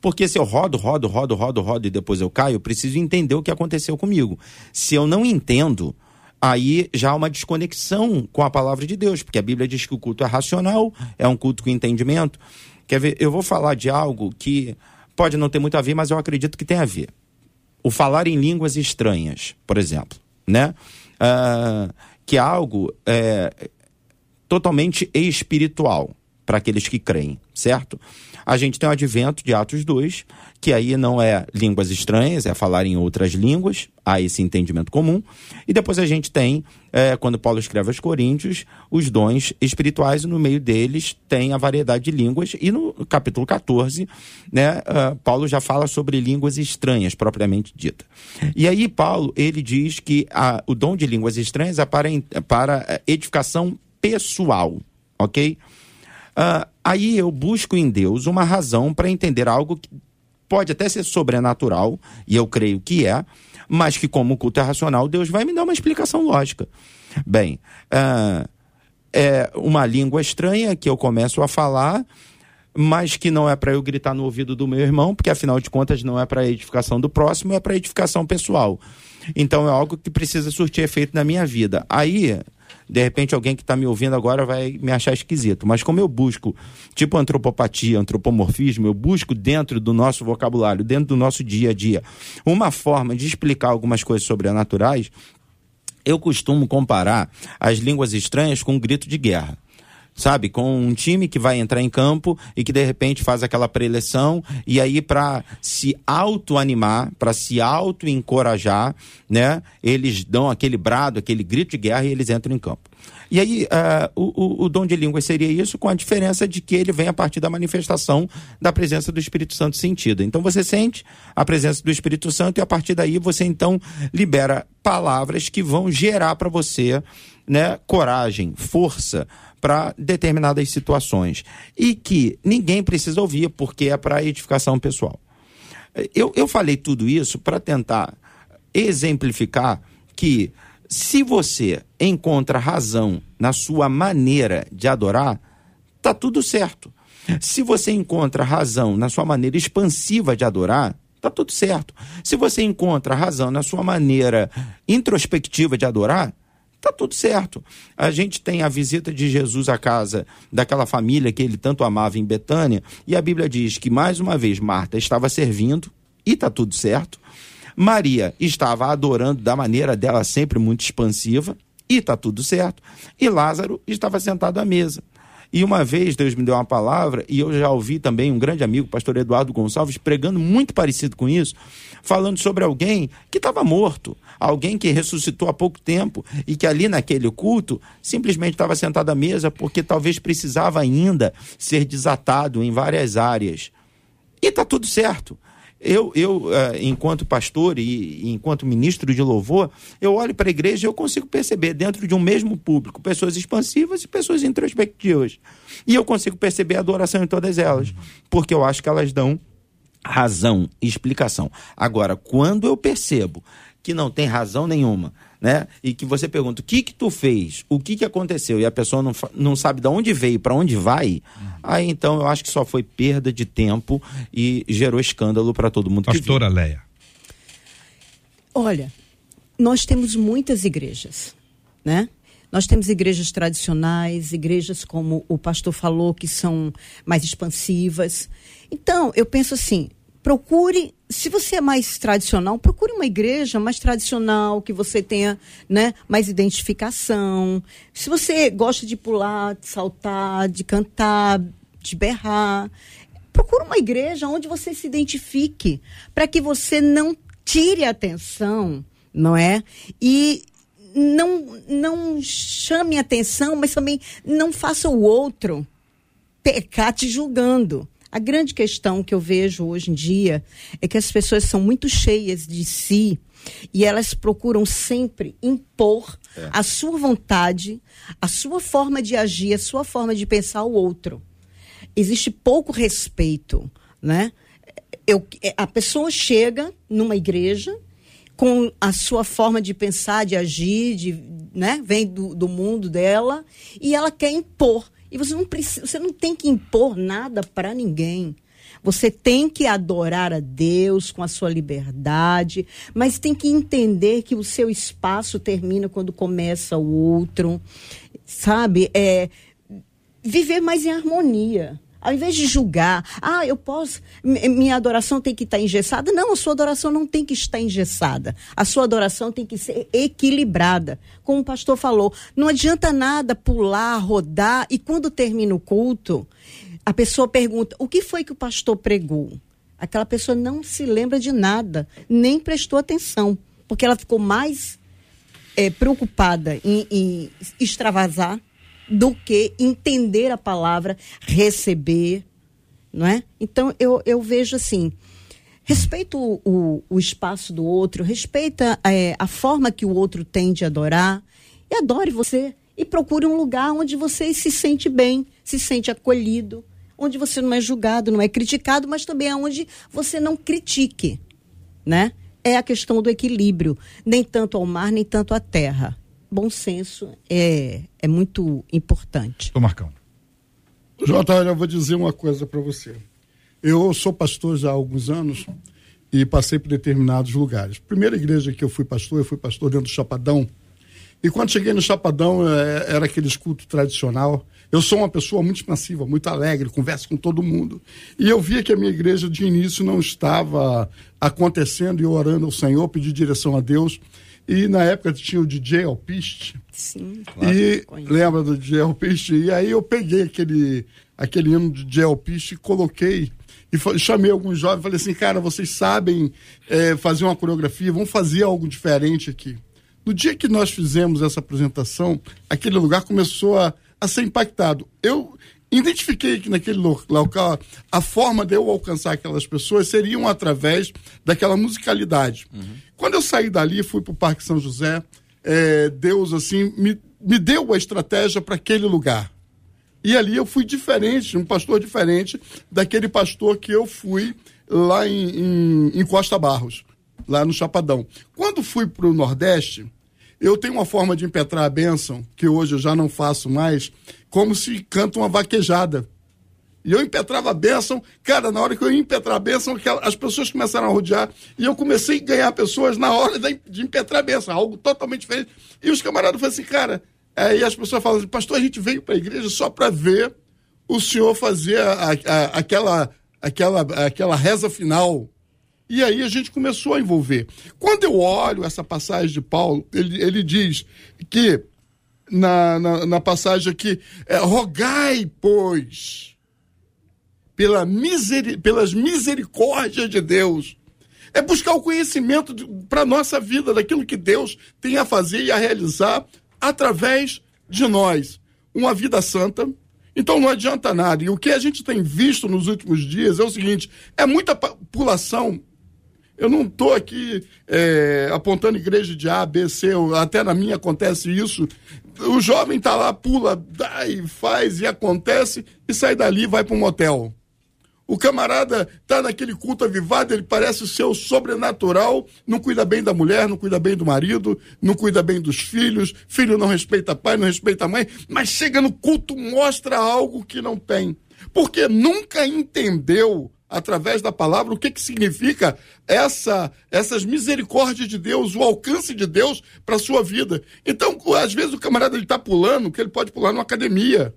Porque se eu rodo, rodo, rodo, rodo, rodo e depois eu caio, eu preciso entender o que aconteceu comigo. Se eu não entendo, aí já há uma desconexão com a palavra de Deus, porque a Bíblia diz que o culto é racional, é um culto com entendimento. Quer ver? Eu vou falar de algo que pode não ter muito a ver, mas eu acredito que tem a ver. O falar em línguas estranhas, por exemplo, né? Uh, que é algo é, totalmente espiritual para aqueles que creem, certo? A gente tem o advento de Atos 2, que aí não é línguas estranhas, é falar em outras línguas, há esse entendimento comum. E depois a gente tem, é, quando Paulo escreve aos Coríntios, os dons espirituais, e no meio deles tem a variedade de línguas. E no capítulo 14, né, uh, Paulo já fala sobre línguas estranhas, propriamente dita. E aí, Paulo, ele diz que a, o dom de línguas estranhas é para, para edificação pessoal, ok? Uh, aí eu busco em Deus uma razão para entender algo que pode até ser sobrenatural, e eu creio que é, mas que, como culto é racional, Deus vai me dar uma explicação lógica. Bem, uh, é uma língua estranha que eu começo a falar, mas que não é para eu gritar no ouvido do meu irmão, porque afinal de contas não é para edificação do próximo, é para edificação pessoal. Então é algo que precisa surtir efeito na minha vida. Aí de repente alguém que está me ouvindo agora vai me achar esquisito. Mas como eu busco, tipo antropopatia, antropomorfismo, eu busco dentro do nosso vocabulário, dentro do nosso dia a dia, uma forma de explicar algumas coisas sobrenaturais, eu costumo comparar as línguas estranhas com um grito de guerra sabe? Com um time que vai entrar em campo e que de repente faz aquela preleção e aí para se auto-animar, para se auto-encorajar, né? Eles dão aquele brado, aquele grito de guerra e eles entram em campo. E aí, uh, o, o, dom de língua seria isso, com a diferença de que ele vem a partir da manifestação da presença do Espírito Santo sentida. Então, você sente a presença do Espírito Santo e a partir daí você então libera palavras que vão gerar para você né, coragem, força, para determinadas situações e que ninguém precisa ouvir porque é para edificação pessoal. Eu, eu falei tudo isso para tentar exemplificar que se você encontra razão na sua maneira de adorar, tá tudo certo. Se você encontra razão na sua maneira expansiva de adorar, tá tudo certo. Se você encontra razão na sua maneira introspectiva de adorar, Tá tudo certo. A gente tem a visita de Jesus à casa daquela família que ele tanto amava em Betânia, e a Bíblia diz que mais uma vez Marta estava servindo e tá tudo certo. Maria estava adorando da maneira dela sempre muito expansiva e tá tudo certo. E Lázaro estava sentado à mesa. E uma vez Deus me deu uma palavra, e eu já ouvi também um grande amigo, pastor Eduardo Gonçalves, pregando muito parecido com isso, falando sobre alguém que estava morto, alguém que ressuscitou há pouco tempo e que ali naquele culto simplesmente estava sentado à mesa porque talvez precisava ainda ser desatado em várias áreas. E está tudo certo. Eu, eu uh, enquanto pastor e, e, enquanto ministro de louvor, eu olho para a igreja e eu consigo perceber dentro de um mesmo público pessoas expansivas e pessoas introspectivas. E eu consigo perceber a adoração em todas elas, porque eu acho que elas dão razão, explicação. Agora, quando eu percebo que não tem razão nenhuma, né? E que você pergunta o que que tu fez, o que que aconteceu e a pessoa não, não sabe de onde veio, para onde vai, uhum. aí então eu acho que só foi perda de tempo e gerou escândalo para todo mundo.
Pastora Leia.
Olha, nós temos muitas igrejas, né? Nós temos igrejas tradicionais, igrejas como o pastor falou que são mais expansivas. Então, eu penso assim, procure, se você é mais tradicional, procure uma igreja mais tradicional, que você tenha né, mais identificação. Se você gosta de pular, de saltar, de cantar, de berrar, procure uma igreja onde você se identifique, para que você não tire a atenção, não é? E não, não chame atenção, mas também não faça o outro pecar te julgando. A grande questão que eu vejo hoje em dia é que as pessoas são muito cheias de si e elas procuram sempre impor é. a sua vontade, a sua forma de agir, a sua forma de pensar ao outro. Existe pouco respeito, né? Eu, a pessoa chega numa igreja com a sua forma de pensar, de agir, de, né? vem do, do mundo dela e ela quer impor e você não precisa, você não tem que impor nada para ninguém. Você tem que adorar a Deus com a sua liberdade, mas tem que entender que o seu espaço termina quando começa o outro. Sabe? É viver mais em harmonia. Ao invés de julgar, ah, eu posso, minha adoração tem que estar engessada. Não, a sua adoração não tem que estar engessada. A sua adoração tem que ser equilibrada. Como o pastor falou, não adianta nada pular, rodar e quando termina o culto, a pessoa pergunta: o que foi que o pastor pregou? Aquela pessoa não se lembra de nada, nem prestou atenção, porque ela ficou mais é, preocupada em, em extravasar do que entender a palavra, receber, não é? Então eu, eu vejo assim, respeita o, o, o espaço do outro, respeita é, a forma que o outro tem de adorar e adore você e procure um lugar onde você se sente bem, se sente acolhido, onde você não é julgado, não é criticado, mas também é onde você não critique, né? É a questão do equilíbrio, nem tanto ao mar, nem tanto à terra bom senso é, é muito importante.
Ô Marcão.
Jota, eu vou dizer uma coisa para você. Eu sou pastor já há alguns anos e passei por determinados lugares. Primeira igreja que eu fui pastor, eu fui pastor dentro do Chapadão. E quando cheguei no Chapadão, é, era aquele culto tradicional. Eu sou uma pessoa muito expansiva, muito alegre, converso com todo mundo. E eu via que a minha igreja de início não estava acontecendo e eu orando ao Senhor, pedi direção a Deus. E na época tinha o DJ Alpiste.
Sim,
claro. E lembra do DJ Alpiste? E aí eu peguei aquele, aquele hino do DJ Alpiste e coloquei. E chamei alguns jovens e falei assim, cara, vocês sabem é, fazer uma coreografia, vamos fazer algo diferente aqui. No dia que nós fizemos essa apresentação, aquele lugar começou a, a ser impactado. Eu identifiquei que naquele local a forma de eu alcançar aquelas pessoas seriam através daquela musicalidade. Uhum. Quando eu saí dali, fui para o Parque São José, é, Deus assim me, me deu a estratégia para aquele lugar. E ali eu fui diferente, um pastor diferente daquele pastor que eu fui lá em, em, em Costa Barros, lá no Chapadão. Quando fui para o Nordeste, eu tenho uma forma de impetrar a bênção, que hoje eu já não faço mais, como se canta uma vaquejada. E eu impetrava a bênção, cara, na hora que eu ia impetrar a bênção, as pessoas começaram a rodear, e eu comecei a ganhar pessoas na hora de impetrar a bênção, algo totalmente diferente. E os camaradas falaram assim, cara, é, e as pessoas falam assim, pastor, a gente veio para a igreja só para ver o senhor fazer a, a, aquela, aquela, aquela reza final. E aí a gente começou a envolver. Quando eu olho essa passagem de Paulo, ele, ele diz que, na, na, na passagem aqui, é, rogai, pois pela miseri pelas misericórdias de Deus. É buscar o conhecimento para a nossa vida, daquilo que Deus tem a fazer e a realizar através de nós. Uma vida santa. Então não adianta nada. E o que a gente tem visto nos últimos dias é o seguinte: é muita população. Eu não estou aqui é, apontando igreja de A, B, C, até na minha acontece isso. O jovem está lá, pula, dá e faz e acontece, e sai dali e vai para um motel. O camarada tá naquele culto avivado, ele parece ser o sobrenatural, não cuida bem da mulher, não cuida bem do marido, não cuida bem dos filhos, filho não respeita pai, não respeita mãe, mas chega no culto, mostra algo que não tem. Porque nunca entendeu através da palavra o que, que significa essa essas misericórdias de Deus, o alcance de Deus para sua vida. Então, às vezes o camarada ele tá pulando, que ele pode pular numa academia.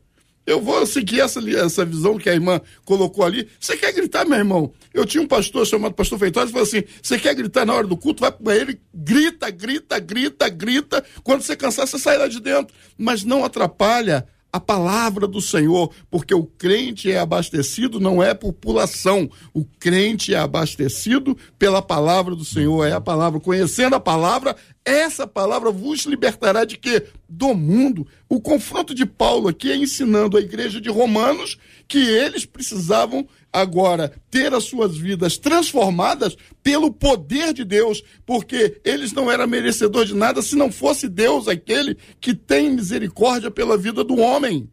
Eu vou seguir essa, essa visão que a irmã colocou ali. Você quer gritar, meu irmão? Eu tinha um pastor chamado Pastor Feitosa que falou assim: você quer gritar na hora do culto? Vai para ele, grita, grita, grita, grita. Quando você cansar, você sai lá de dentro. Mas não atrapalha a palavra do Senhor, porque o crente é abastecido não é por pulação, o crente é abastecido pela palavra do Senhor, é a palavra, conhecendo a palavra, essa palavra vos libertará de quê? Do mundo. O confronto de Paulo aqui é ensinando a igreja de Romanos que eles precisavam agora ter as suas vidas transformadas pelo poder de Deus, porque eles não eram merecedores de nada se não fosse Deus aquele que tem misericórdia pela vida do homem.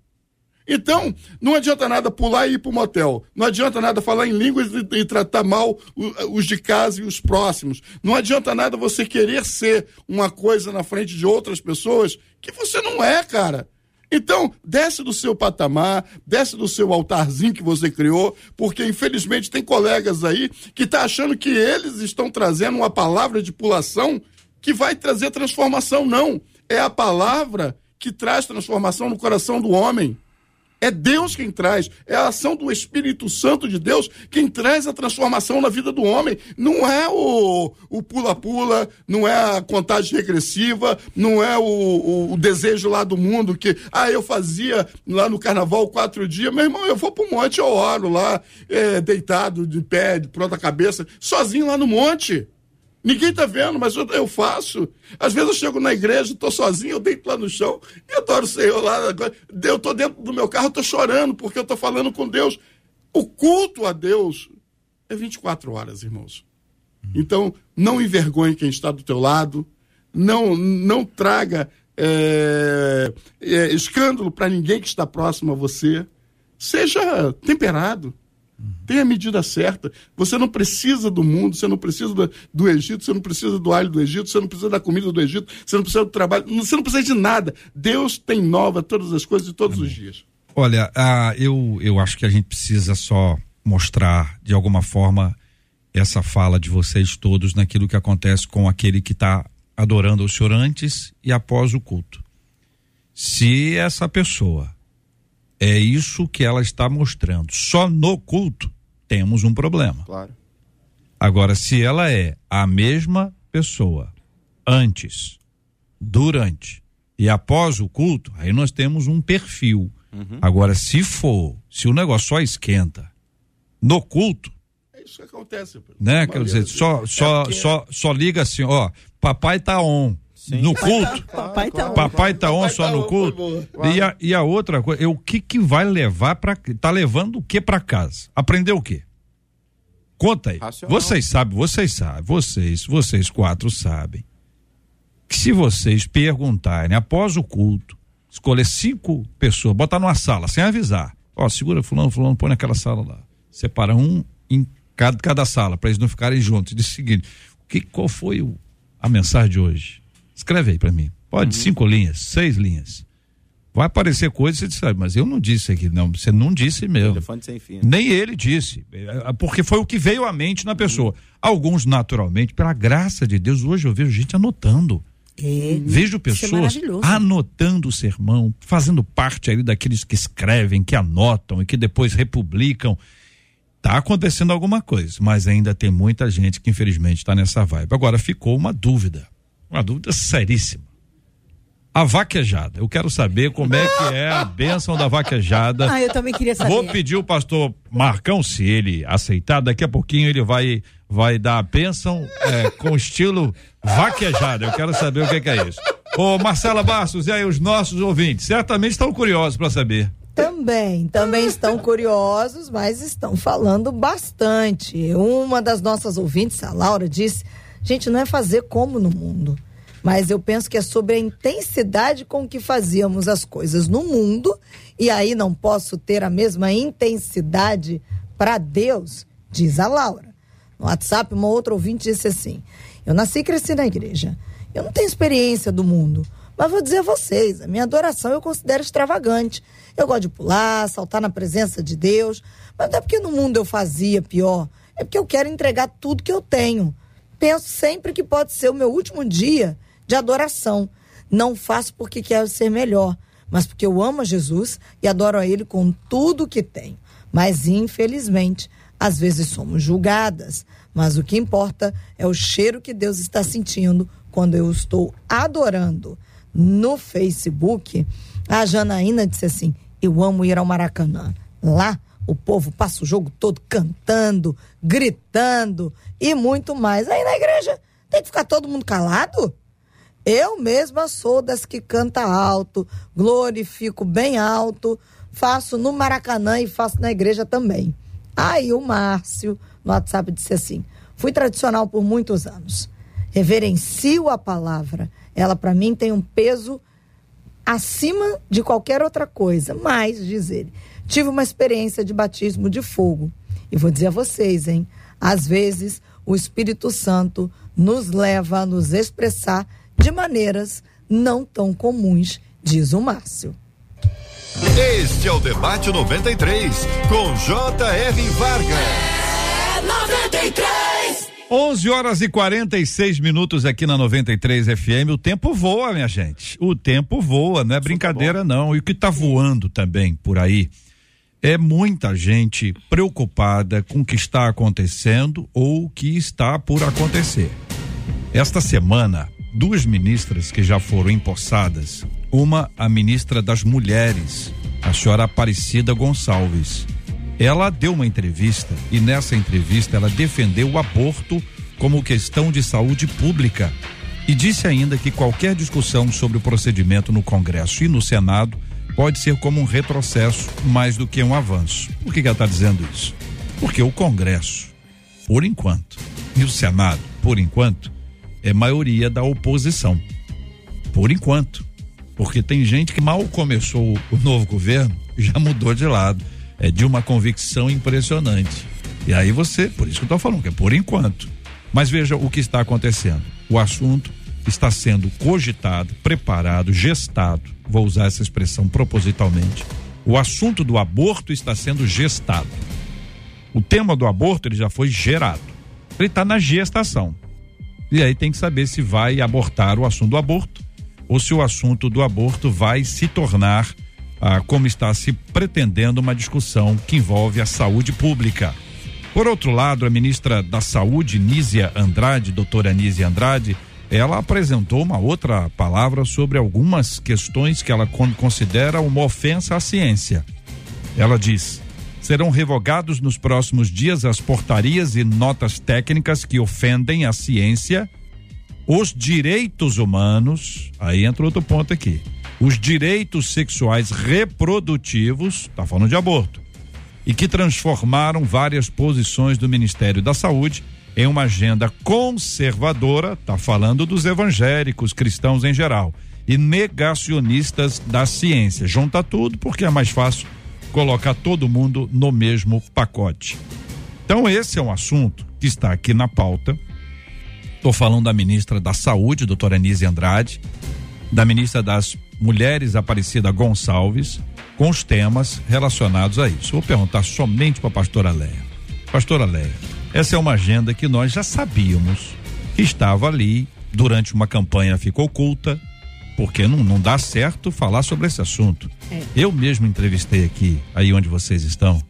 Então, não adianta nada pular e ir para o motel. Não adianta nada falar em línguas e, e, tratar mal os de casa e os próximos. Não adianta nada você querer ser uma coisa na frente de outras pessoas que você não é, cara. Então, desce do seu patamar, desce do seu altarzinho que você criou, porque infelizmente tem colegas aí que tá achando que eles estão trazendo uma palavra de pulação que vai trazer transformação. Não. É a palavra que traz transformação no coração do homem. É Deus quem traz, é a ação do Espírito Santo de Deus quem traz a transformação na vida do homem. Não é o pula-pula, não é a contagem regressiva, não é o, o, o, desejo lá do mundo que, ah, eu fazia lá no carnaval quatro dias. Meu irmão, eu vou pro monte, eu oro lá, é, deitado, de pé, de pronta cabeça, sozinho lá no monte. Ninguém está vendo, mas eu, eu, faço. Às vezes eu chego na igreja, estou sozinho, eu deito lá no chão e adoro o Senhor lá. Eu estou dentro do meu carro, estou chorando porque eu estou falando com Deus. O culto a Deus é 24 horas, irmãos. Então, não envergonhe quem está do teu lado, não, não traga é, é, escândalo para ninguém que está próximo a você. Seja temperado. Tem a medida certa. Você não precisa do mundo, você não precisa do, do, Egito, você não precisa do alho do Egito, você não precisa da comida do Egito, você não precisa do trabalho, você não precisa de nada. Deus tem nova todas as coisas de todos Amém. os dias.
Olha, eu, eu acho que a gente precisa só mostrar, de alguma forma, essa fala de vocês todos naquilo que acontece com aquele que está adorando o Senhor antes e após o culto. Se essa pessoa é isso que ela está mostrando. Só no culto temos um problema.
Claro.
Agora, se ela é a mesma pessoa antes, durante e após o culto, aí nós temos um perfil. Uhum. Agora, se for, se o negócio só esquenta no culto,
é isso que acontece.
Né? Quer dizer, só, é só, porque... só, só liga assim, ó, papai tá on. Sim. No culto. Papai tá, papai tá on só no culto. E a, e a outra coisa, o que que vai levar para tá levando o que para casa? Aprendeu o quê? Conta aí. Racional. Vocês sabem, vocês sabem, vocês, vocês quatro sabem. Que se vocês perguntarem após o culto, escolher cinco pessoas, botar numa sala sem avisar. Ó, segura fulano, fulano, põe naquela sala lá. Separa um em cada, cada sala para eles não ficarem juntos. Diz o seguinte: o que qual foi o, a mensagem de hoje? Escreve aí para mim. Pode, uhum. cinco linhas, seis linhas. Vai aparecer coisa você sabe, mas eu não disse aqui, não. Você não disse mesmo. Telefone sem fim. Né? Nem ele disse. É, porque foi o que veio à mente na pessoa. Uhum. Alguns, naturalmente, pela graça de Deus, hoje eu vejo gente anotando. É, vejo é pessoas é anotando o sermão, fazendo parte ali daqueles que escrevem, que anotam e que depois republicam. Tá acontecendo alguma coisa, mas ainda tem muita gente que infelizmente está nessa vibe. Agora ficou uma dúvida. Uma dúvida seríssima. A vaquejada. Eu quero saber como é que é a bênção da vaquejada.
Ah, eu também queria saber.
Vou pedir o pastor Marcão, se ele aceitar, daqui a pouquinho ele vai vai dar a bênção é, com estilo vaquejada. Eu quero saber o que, que é isso. Ô Marcela Bastos, e aí os nossos ouvintes certamente estão curiosos para saber.
Também, também estão curiosos, mas estão falando bastante. Uma das nossas ouvintes, a Laura, disse Gente, não é fazer como no mundo, mas eu penso que é sobre a intensidade com que fazíamos as coisas no mundo, e aí não posso ter a mesma intensidade para Deus, diz a Laura. No WhatsApp, uma outra ouvinte disse assim: Eu nasci e cresci na igreja. Eu não tenho experiência do mundo, mas vou dizer a vocês: a minha adoração eu considero extravagante. Eu gosto de pular, saltar na presença de Deus, mas não é porque no mundo eu fazia pior, é porque eu quero entregar tudo que eu tenho penso sempre que pode ser o meu último dia de adoração. Não faço porque quero ser melhor, mas porque eu amo a Jesus e adoro a Ele com tudo que tenho. Mas, infelizmente, às vezes somos julgadas. Mas o que importa é o cheiro que Deus está sentindo quando eu estou adorando. No Facebook, a Janaína disse assim: Eu amo ir ao Maracanã. Lá o povo passa o jogo todo cantando, gritando e muito mais. Aí na igreja tem que ficar todo mundo calado? Eu mesma sou das que canta alto, glorifico bem alto, faço no Maracanã e faço na igreja também. Aí o Márcio no WhatsApp disse assim: fui tradicional por muitos anos, reverencio a palavra, ela para mim tem um peso acima de qualquer outra coisa, mas, diz ele, tive uma experiência de batismo de fogo. E vou dizer a vocês, hein? Às vezes, o Espírito Santo nos leva a nos expressar de maneiras não tão comuns, diz o Márcio.
Este é o Debate 93, com J.R. Vargas. É
93! 11 horas e 46 minutos aqui na 93 FM. O tempo voa, minha gente. O tempo voa, não é brincadeira, não. E o que está voando também por aí é muita gente preocupada com o que está acontecendo ou o que está por acontecer. Esta semana, duas ministras que já foram empossadas, uma a ministra das Mulheres, a senhora Aparecida Gonçalves. Ela deu uma entrevista e nessa entrevista ela defendeu o aborto como questão de saúde pública e disse ainda que qualquer discussão sobre o procedimento no Congresso e no Senado pode ser como um retrocesso mais do que um avanço. Por que, que ela está dizendo isso? Porque o Congresso, por enquanto, e o Senado, por enquanto, é maioria da oposição. Por enquanto. Porque tem gente que mal começou o novo governo, já mudou de lado. É de uma convicção impressionante. E aí você, por isso que eu estou falando, que é por enquanto. Mas veja o que está acontecendo. O assunto está sendo cogitado, preparado, gestado. Vou usar essa expressão propositalmente. O assunto do aborto está sendo gestado. O tema do aborto ele já foi gerado. Ele está na gestação. E aí tem que saber se vai abortar o assunto do aborto ou se o assunto do aborto vai se tornar, ah, como está se pretendendo, uma discussão que envolve a saúde pública. Por outro lado, a ministra da Saúde, Nízia Andrade, doutora Nízia Andrade, ela apresentou uma outra palavra sobre algumas questões que ela considera uma ofensa à ciência. Ela diz: serão revogados nos próximos dias as portarias e notas técnicas que ofendem a ciência, os direitos humanos, aí entra outro ponto aqui, os direitos sexuais reprodutivos, tá falando de aborto, e que transformaram várias posições do Ministério da Saúde em uma agenda conservadora, tá falando dos evangélicos, cristãos em geral, e negacionistas da ciência. Junta tudo porque é mais fácil colocar todo mundo no mesmo pacote. Então, esse é um assunto que está aqui na pauta. Estou falando da ministra da Saúde, doutora Anise Andrade, da ministra das Mulheres, Aparecida Gonçalves, com os temas relacionados a isso. Vou perguntar somente para a pastora Leia. Pastora Leia, essa é uma agenda que nós já sabíamos que estava ali durante uma campanha ficou oculta, porque não, não dá certo falar sobre esse assunto. É. Eu mesmo entrevistei aqui, aí onde vocês estão,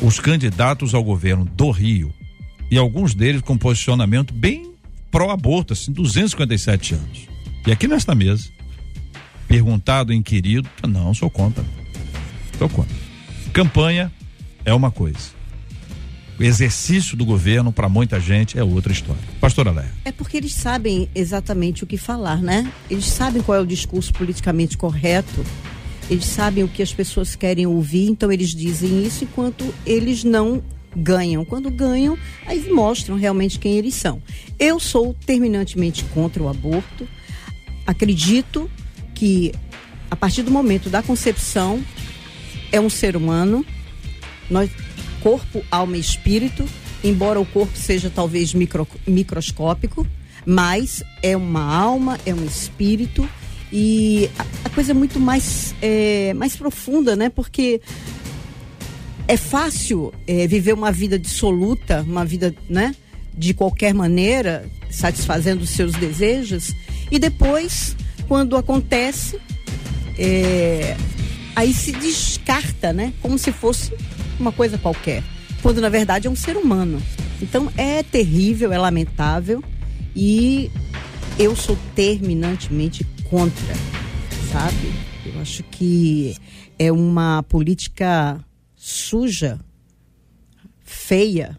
os candidatos ao governo do Rio e alguns deles com posicionamento bem pró-aborto, assim, 257 anos. E aqui nesta mesa, perguntado, inquirido, não, sou contra. Sou contra. Campanha é uma coisa o exercício do governo para muita gente é outra história. Pastora Léa.
É porque eles sabem exatamente o que falar, né? Eles sabem qual é o discurso politicamente correto. Eles sabem o que as pessoas querem ouvir, então eles dizem isso enquanto eles não ganham. Quando ganham, aí mostram realmente quem eles são. Eu sou terminantemente contra o aborto. Acredito que a partir do momento da concepção é um ser humano. Nós corpo, alma e espírito, embora o corpo seja talvez micro, microscópico, mas é uma alma, é um espírito e a, a coisa é muito mais, é, mais profunda, né? Porque é fácil é, viver uma vida dissoluta, uma vida, né? De qualquer maneira, satisfazendo os seus desejos, e depois, quando acontece, é, aí se descarta, né? Como se fosse uma coisa qualquer, quando na verdade é um ser humano. Então é terrível, é lamentável e eu sou terminantemente contra, sabe? Eu acho que é uma política suja, feia,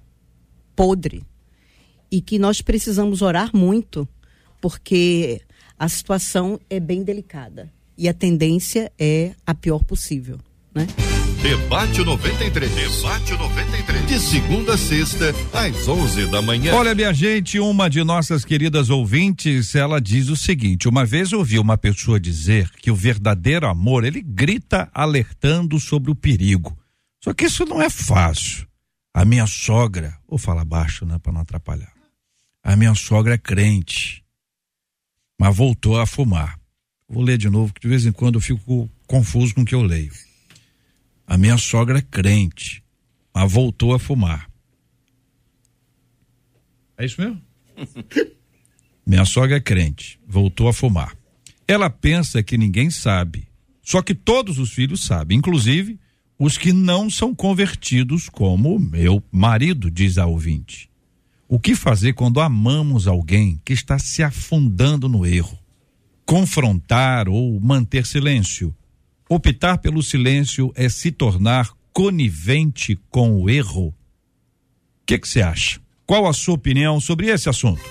podre e que nós precisamos orar muito porque a situação é bem delicada e a tendência é a pior possível, né?
Debate 93. Debate 93. De segunda a sexta, às 11 da manhã.
Olha, minha gente, uma de nossas queridas ouvintes, ela diz o seguinte: uma vez ouvi uma pessoa dizer que o verdadeiro amor, ele grita alertando sobre o perigo. Só que isso não é fácil. A minha sogra, vou falar baixo, né, para não atrapalhar. A minha sogra é crente, mas voltou a fumar Vou ler de novo, que de vez em quando eu fico confuso com o que eu leio. A minha sogra é crente, mas voltou a fumar. É isso mesmo? *laughs* minha sogra é crente, voltou a fumar. Ela pensa que ninguém sabe, só que todos os filhos sabem, inclusive os que não são convertidos, como meu marido, diz a ouvinte. O que fazer quando amamos alguém que está se afundando no erro? Confrontar ou manter silêncio? Optar pelo silêncio é se tornar conivente com o erro? O que você acha? Qual a sua opinião sobre esse assunto?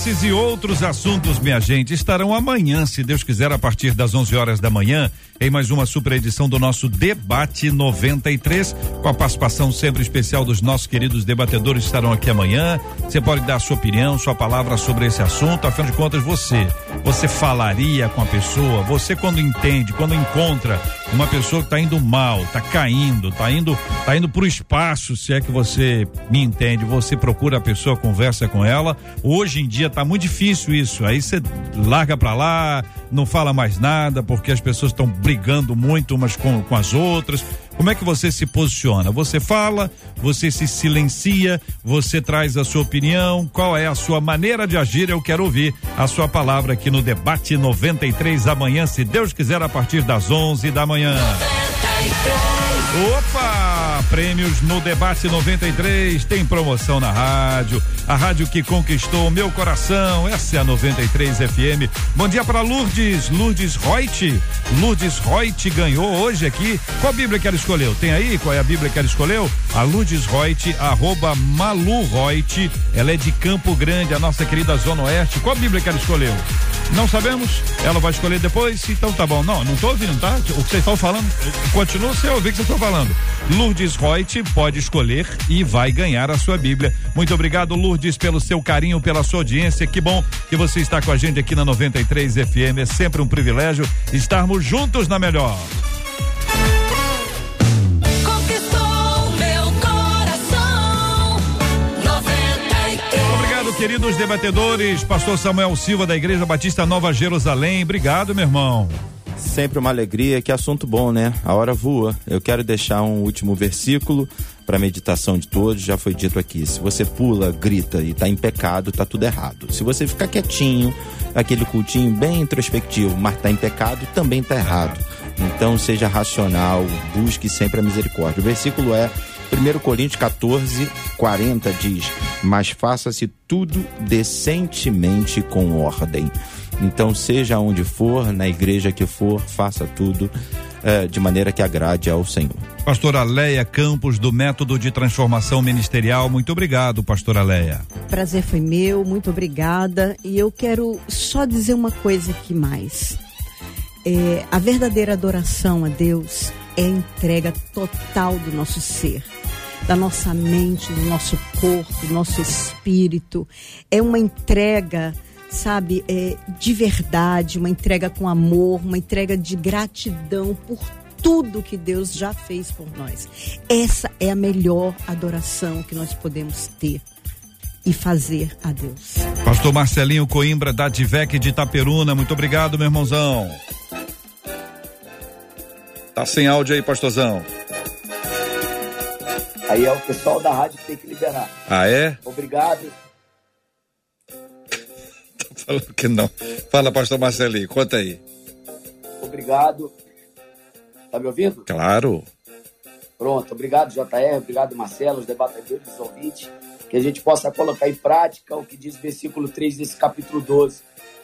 Esses e outros assuntos, minha gente, estarão amanhã, se Deus quiser, a partir das 11 horas da manhã, em mais uma super edição do nosso Debate 93, com a participação sempre especial dos nossos queridos debatedores que estarão aqui amanhã. Você pode dar sua opinião, sua palavra sobre esse assunto. Afinal de contas, você, você falaria com a pessoa, você quando entende, quando encontra uma pessoa que está indo mal, está caindo, está indo, tá indo o espaço, se é que você me entende, você procura a pessoa, conversa com ela. Hoje em dia está muito difícil isso. Aí você larga para lá, não fala mais nada, porque as pessoas estão brigando muito umas com, com as outras. Como é que você se posiciona? Você fala, você se silencia, você traz a sua opinião, qual é a sua maneira de agir? Eu quero ouvir a sua palavra aqui no debate 93 amanhã, se Deus quiser, a partir das 11 da manhã. 93. Opa! Prêmios no Debate 93, tem promoção na rádio, a rádio que conquistou o meu coração, essa é a 93 FM. Bom dia para Lourdes, Lourdes Reut. Lourdes Reut ganhou hoje aqui. Qual Bíblia que ela escolheu? Tem aí qual é a Bíblia que ela escolheu? A Lourdes Reut, arroba Malu Reut. Ela é de Campo Grande, a nossa querida Zona Oeste. Qual Bíblia que ela escolheu? Não sabemos. Ela vai escolher depois? Então tá bom. Não, não tô ouvindo, tá? O que vocês estão falando, continua sem ouvir o que vocês estão falando. Lourdes Reut pode escolher e vai ganhar a sua Bíblia. Muito obrigado, Lourdes, pelo seu carinho, pela sua audiência. Que bom que você está com a gente aqui na 93 FM. É sempre um privilégio estarmos juntos na melhor. queridos debatedores, pastor Samuel Silva da Igreja Batista Nova Jerusalém. Obrigado, meu irmão.
Sempre uma alegria, que assunto bom, né? A hora voa. Eu quero deixar um último versículo para meditação de todos. Já foi dito aqui: se você pula, grita e está em pecado, está tudo errado. Se você ficar quietinho, aquele cultinho bem introspectivo, mas está em pecado, também está errado. Então seja racional, busque sempre a misericórdia. O versículo é 1 Coríntios 14, 40 diz: Mas faça-se tudo decentemente com ordem. Então, seja onde for, na igreja que for, faça tudo eh, de maneira que agrade ao Senhor.
Pastora Leia Campos, do Método de Transformação Ministerial, muito obrigado, pastora Leia.
Prazer foi meu, muito obrigada. E eu quero só dizer uma coisa aqui mais. É, a verdadeira adoração a Deus é a entrega total do nosso ser da nossa mente, do nosso corpo, do nosso espírito. É uma entrega, sabe, é, de verdade, uma entrega com amor, uma entrega de gratidão por tudo que Deus já fez por nós. Essa é a melhor adoração que nós podemos ter e fazer a Deus.
Pastor Marcelinho Coimbra da Divec de Itaperuna, muito obrigado, meu irmãozão. Tá sem áudio aí, pastorzão.
Aí é o pessoal da rádio que tem que liberar.
Ah, é?
Obrigado. *laughs*
Tô falando que não. Fala, pastor Marcelinho, conta aí.
Obrigado. Tá me ouvindo?
Claro.
Pronto, obrigado, JR, obrigado, Marcelo, os debatedores, os ouvintes, que a gente possa colocar em prática o que diz o versículo 3 desse capítulo 12,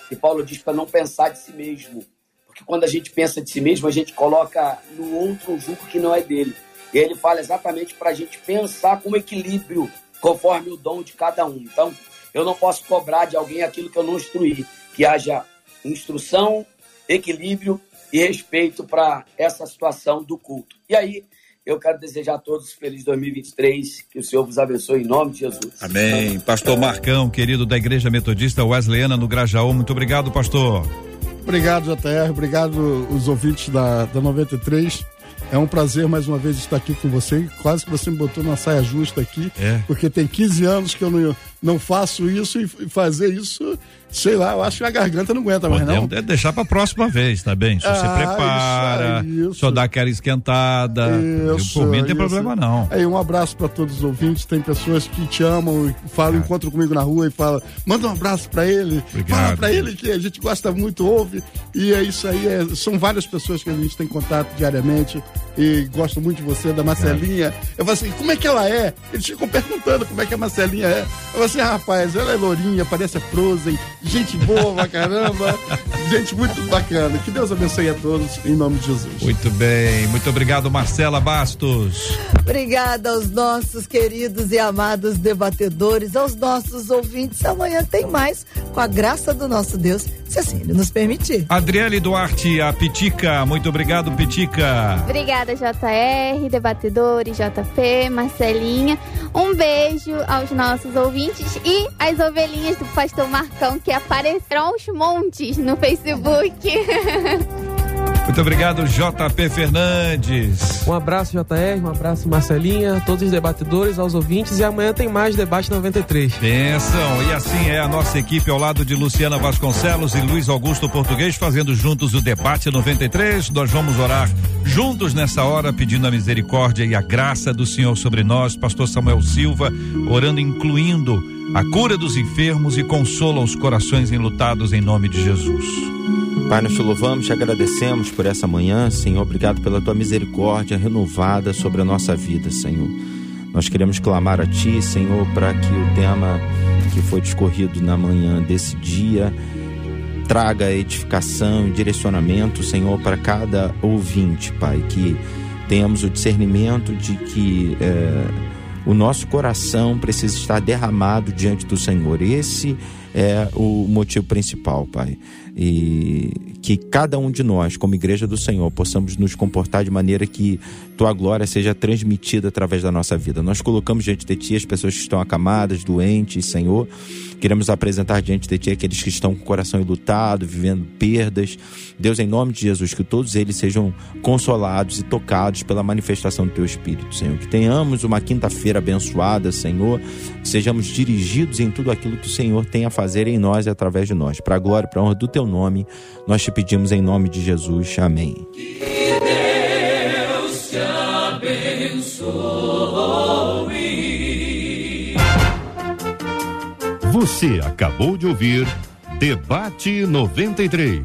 que Paulo diz para não pensar de si mesmo. Porque quando a gente pensa de si mesmo, a gente coloca no outro um jugo que não é dele. E ele fala exatamente para a gente pensar com equilíbrio, conforme o dom de cada um. Então, eu não posso cobrar de alguém aquilo que eu não instruí. Que haja instrução, equilíbrio e respeito para essa situação do culto. E aí, eu quero desejar a todos feliz 2023, que o Senhor vos abençoe em nome de Jesus.
Amém. Pastor Marcão, querido da Igreja Metodista Wesleyana no Grajaú, muito obrigado, pastor.
Obrigado, JR, obrigado os ouvintes da, da 93 É um prazer mais uma vez estar aqui com você. Quase que você me botou numa saia justa aqui,
é.
porque tem 15 anos que eu não, não faço isso e fazer isso sei lá, eu acho que a garganta não aguenta mais, Podemos
não. deixar pra próxima vez, tá bem? Se você ah, prepara, isso, isso. só dá aquela esquentada. Isso, por mim não tem problema, não.
Aí, um abraço para todos os ouvintes. Tem pessoas que te amam e falam, encontram comigo na rua e falam, manda um abraço para ele. Obrigado. Fala pra ele que a gente gosta muito, ouve. E é isso aí. É, são várias pessoas que a gente tem contato diariamente e gosto muito de você, da Marcelinha. Eu falo assim, como é que ela é? Eles ficam perguntando como é que a Marcelinha é. Eu falo assim, ah, rapaz, ela é lourinha, parece a Frozen, gente boa pra caramba, *laughs* gente muito bacana. Que Deus abençoe a todos, em nome de Jesus.
Muito bem, muito obrigado, Marcela Bastos.
Obrigada aos nossos queridos e amados debatedores, aos nossos ouvintes. Amanhã tem mais, com a graça do nosso Deus, se assim ele nos permitir.
Adriele Duarte, a Pitica, muito obrigado, Pitica.
Obrigada, JR, debatedores, JP, Marcelinha. Um beijo aos nossos ouvintes e às ovelhinhas do pastor Marcão que aparecerão aos montes no Facebook. *laughs*
Muito obrigado, JP Fernandes.
Um abraço, JR, um abraço, Marcelinha, todos os debatedores, aos ouvintes. E amanhã tem mais Debate 93.
Benção. E assim é a nossa equipe ao lado de Luciana Vasconcelos e Luiz Augusto Português, fazendo juntos o Debate 93. Nós vamos orar juntos nessa hora, pedindo a misericórdia e a graça do Senhor sobre nós. Pastor Samuel Silva, orando, incluindo a cura dos enfermos e consola os corações enlutados em nome de Jesus.
Pai, nós te louvamos, te agradecemos por essa manhã, Senhor. Obrigado pela tua misericórdia renovada sobre a nossa vida, Senhor. Nós queremos clamar a Ti, Senhor, para que o tema que foi discorrido na manhã desse dia traga edificação e direcionamento, Senhor, para cada ouvinte, Pai. Que tenhamos o discernimento de que é, o nosso coração precisa estar derramado diante do Senhor. Esse é o motivo principal, Pai e que cada um de nós, como igreja do Senhor, possamos nos comportar de maneira que tua glória seja transmitida através da nossa vida. Nós colocamos diante de ti as pessoas que estão acamadas, doentes, Senhor. Queremos apresentar diante de ti aqueles que estão com o coração lutado, vivendo perdas. Deus, em nome de Jesus, que todos eles sejam consolados e tocados pela manifestação do teu Espírito, Senhor. Que tenhamos uma quinta-feira abençoada, Senhor. Sejamos dirigidos em tudo aquilo que o Senhor tem a fazer em nós e através de nós. Para a glória e para a honra do teu nome, nós te pedimos em nome de Jesus. Amém.
Abençoe. Você acabou de ouvir Debate 93.